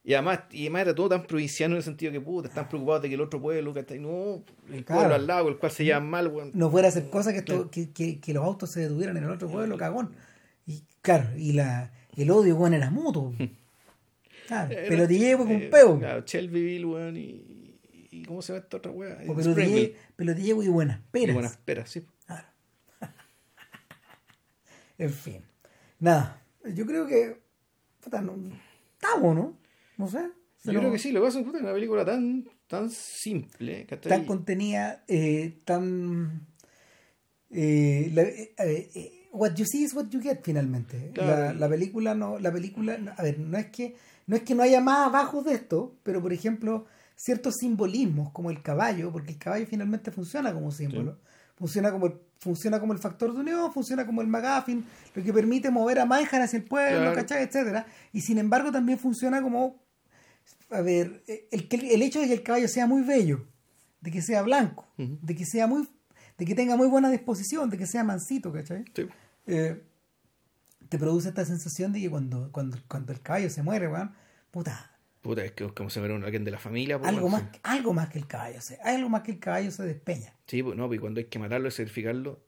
y además, y además era todo tan provinciano en el sentido que, puta, están preocupados de que el otro pueblo, que no, el pueblo al lado, el cual se llevan mal, bueno. No fuera a hacer cosas que, que, que, los autos se detuvieran en el otro pueblo, cagón. Y claro, y la, el odio, bueno, era mutuo. Claro, pero llevo con un eh, peo. Claro, Shelbyville, weón, y ¿Y cómo se ve esta otra weá? Pero te llevo y buenas peras. Y buenas peras, sí. Claro. en fin. Nada. Yo creo que. Puta, no, estamos, ¿no? No sé. Yo creo que sí, lo que pasa es una película tan, tan simple. Tan contenida, eh, tan. Eh, eh, eh, what you see is what you get finalmente. La, la, película no, la película, a ver, no es que no es que no haya más abajo de esto, pero por ejemplo, ciertos simbolismos como el caballo, porque el caballo finalmente funciona como símbolo, funciona como el, funciona como el factor de unión, funciona como el McGuffin, lo que permite mover a Manhattan hacia el pueblo, ¿cachai? etcétera, y sin embargo también funciona como a ver, el, el hecho de que el caballo sea muy bello, de que sea blanco, de que sea muy de que tenga muy buena disposición, de que sea mansito, ¿cachai? Eh, te produce esta sensación de que cuando, cuando, cuando el caballo se muere, weón, puta, Puta, es que como se muere alguien de la familia. Pues, algo, más, algo más que el caballo, se, algo más que el caballo se despeña. Sí, pues no, pues cuando hay que matarlo y sacrificarlo,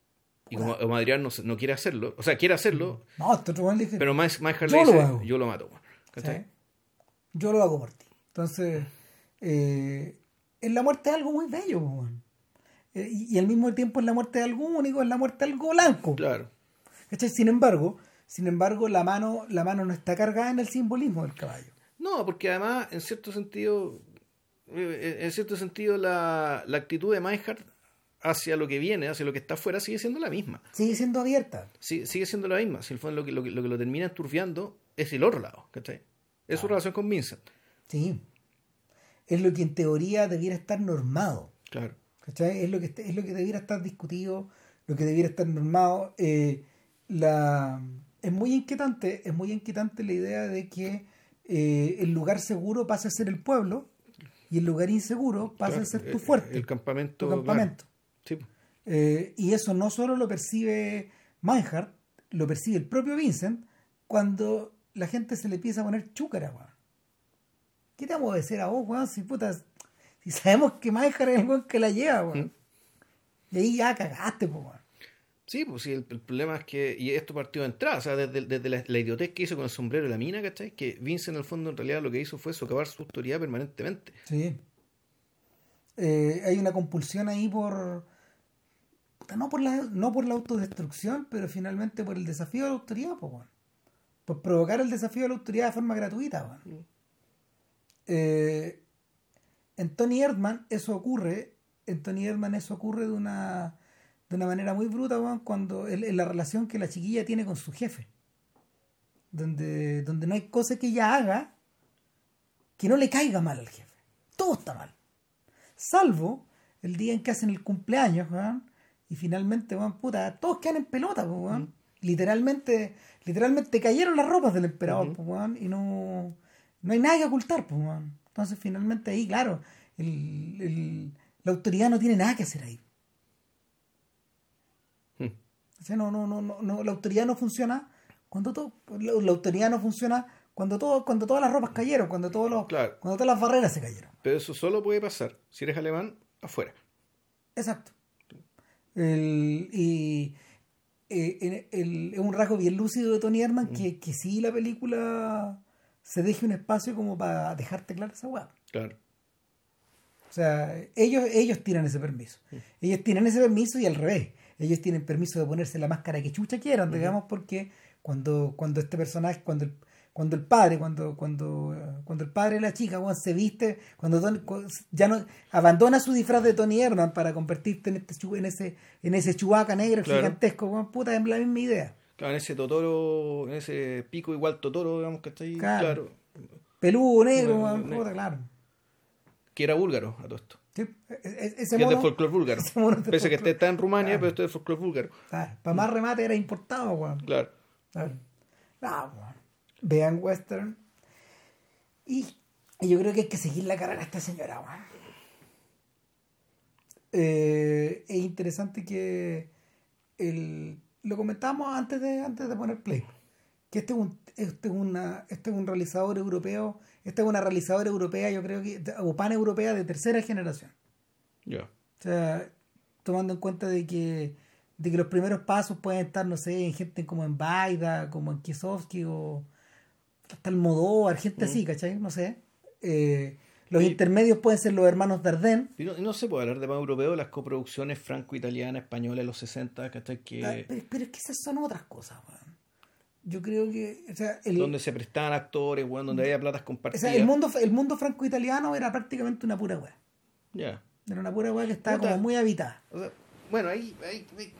y como, Adrián no, no, quiere hacerlo, o sea, quiere hacerlo, no, este otro dice, pero más, más yo, lo yo lo mato. Yo lo hago por ti. Entonces, eh, en la muerte es algo muy bello, eh, y, al mismo tiempo en la muerte de algo único, en la muerte de algo blanco. Claro. Sin embargo, sin embargo, la mano, la mano no está cargada en el simbolismo del caballo. No, porque además, en cierto sentido, eh, en cierto sentido, la, la actitud de Meinhardt hacia lo que viene, hacia lo que está afuera, sigue siendo la misma. Sigue siendo abierta. Sí, sigue siendo la misma. Si el fondo lo que, lo, que, lo, termina turbiando es el otro lado, ¿cachai? Es su relación con Vincent. Sí. Es lo que en teoría debiera estar normado. Claro. ¿Cachai? Es lo que, es lo que debiera estar discutido, lo que debiera estar normado. Eh, la, es muy inquietante, es muy inquietante la idea de que eh, el lugar seguro pasa a ser el pueblo y el lugar inseguro pasa a ser tu fuerte. El campamento. campamento. Eh, y eso no solo lo percibe Meinhardt, lo percibe el propio Vincent cuando la gente se le empieza a poner chúcara, ¿Qué te vamos a decir a vos, weón? Si putas, si sabemos que Meinhardt es el weón que la lleva, weón. ¿Mm? Y ahí ya cagaste, weón. Sí, pues sí, el, problema es que, y esto partió de entrada, o sea, desde, la, idiotez que hizo con el sombrero y la mina, ¿cachai? Que Vince en el fondo en realidad lo que hizo fue socavar su autoridad permanentemente. Sí. Eh, hay una compulsión ahí por, no por la, no por la autodestrucción, pero finalmente por el desafío de la autoridad, pues, bueno. por provocar el desafío de la autoridad de forma gratuita. Bueno. Eh, en Tony Erdman eso ocurre, en Tony Erdman eso ocurre de una de una manera muy bruta, cuando en, la relación que la chiquilla tiene con su jefe. Donde, donde no hay cosa que ella haga que no le caiga mal al jefe. Todo está mal. Salvo el día en que hacen el cumpleaños, y finalmente, van puta, todos quedan en pelota, Literalmente, literalmente cayeron las ropas del emperador, y no, no hay nada que ocultar, Entonces, finalmente ahí, claro, la autoridad no tiene nada que hacer ahí. No, no, no, no, la autoridad no funciona cuando todo, la, autoridad no funciona Cuando, todo, cuando todas las ropas cayeron, cuando, todos los, Claro. cuando todas las barreras se cayeron. Pero eso solo puede pasar si eres alemán afuera. Exacto. El- y eh, es un rasgo bien lúcido de Tony Herman que, que sí la película se deje un espacio como para dejarte clara esa weá. Claro. O sea, ellos, ellos tienen ese permiso. Ellos tienen ese permiso y al revés. Ellos tienen permiso de ponerse la máscara que chucha quieran, digamos, porque cuando, cuando este personaje, cuando el, cuando el padre, cuando, cuando, cuando el padre de la chica weón, se viste, cuando ya no abandona su disfraz de Tony Herman para convertirte en este en ese, en ese chubaca negro Claro. gigantesco, weón, puta, es la misma idea. Claro, en ese Totoro, en ese pico igual Totoro, digamos que está ahí, Claro. claro. Peludo, negro, Bueno, puta, claro. Que era búlgaro a todo esto. Sí, e- e- ese Que es de mono- folclore búlgaro. ese mono Pese que este está en Rumania, Claro. pero esto es de folclore búlgaro. para más remate era importado, weón. Claro. Claro. Ah, bueno. Vean western. Y, y yo creo que hay que seguir la carrera a esta señora. weón. Eh, es interesante que el, lo comentábamos antes de, antes de poner play. Que este es un, este es una, este es un realizador europeo, esta es una realizadora europea, yo creo que, o pan-europea de tercera generación. Ya. O sea, tomando en cuenta de que, de que los primeros pasos pueden estar, no sé, en gente como en Baida, como en Kiesowski o hasta el Modóvar, gente así, ¿cachai? No sé. Eh, los intermedios pueden ser los hermanos Dardenne. Y no, no se puede hablar de más europeo, las coproducciones franco-italianas, españolas de los 60, ¿cachai? Que, Ah, pero, pero es que esas son otras cosas, weón. Yo creo que, o sea, el, donde se prestaban actores, bueno, donde había platas o compartidas. sea, el mundo, el mundo franco-italiano era prácticamente una pura weá. Ya. Era una pura weá que estaba Puta. como muy habitada. O sea, bueno, ahí, ahí, ahí-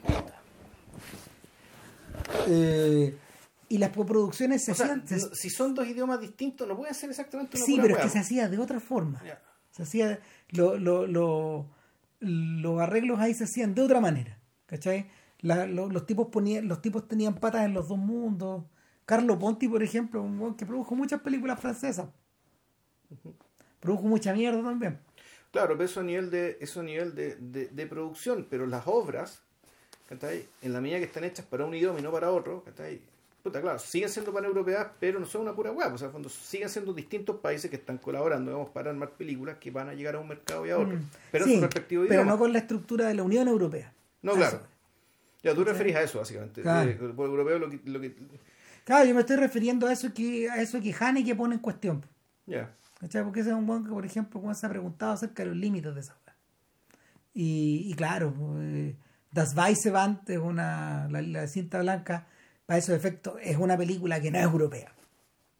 Eh, y las coproducciones se O sea, hacían. se- no- si son dos idiomas distintos, no pueden ser exactamente una sí, pura pero es que se hacía de otra forma. Se hacía, lo, lo, lo- los arreglos ahí se hacían de otra manera, ¿cachai? La- lo- los, tipos ponían, los tipos tenían patas en los dos mundos. Carlo Ponti, por ejemplo, un que produjo muchas películas francesas. Produjo mucha mierda también. Claro, pero eso a nivel de, eso a nivel de, de, de producción, pero las obras, ¿cachai? en la medida que están hechas para un idioma y no para otro, ¿cachai? Puta, claro, siguen siendo paneuropeas, pero no son una pura web. O sea, cuando siguen siendo distintos países que están colaborando, digamos, para armar películas que van a llegar a un mercado y a otro. Mm. Pero Sí, en su respectivo pero idioma. no con la estructura de la Unión Europea. No, claro. eso. Ya, tú referís a eso, básicamente. Claro. Eh, por europeo lo que... Lo que Claro, yo me estoy refiriendo a eso que, a eso que Haneke pone en cuestión. ya. ¿Cachai? Porque ese es un buen que, por ejemplo, cuando se ha preguntado acerca de los límites de esa weá. Y, y claro, eh, Das Weiße Band es una, la, la cinta blanca, para esos efectos, es una película que no es europea.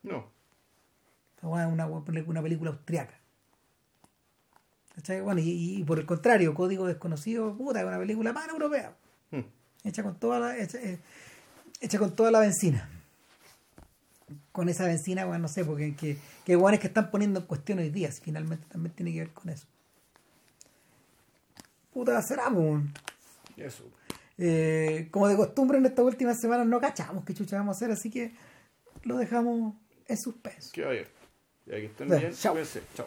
No. Es una, una película austriaca. ¿Cachai? Bueno, y, y por el contrario, Código Desconocido, puta, es una película pan europea. Hmm. Hecha con toda la, hecha, eh, hecha con toda la benzina. Con esa benzina, bueno, no sé, porque que, que guanes que están poniendo en cuestión hoy día, si finalmente también tiene que ver con eso. Puta, será. Eso. Eh, como de costumbre en estas últimas semanas no cachamos qué chucha vamos a hacer, así que lo dejamos en suspenso. Qué abierto. Ya que estén Bueno, bien. chao. Cuídense. Chao.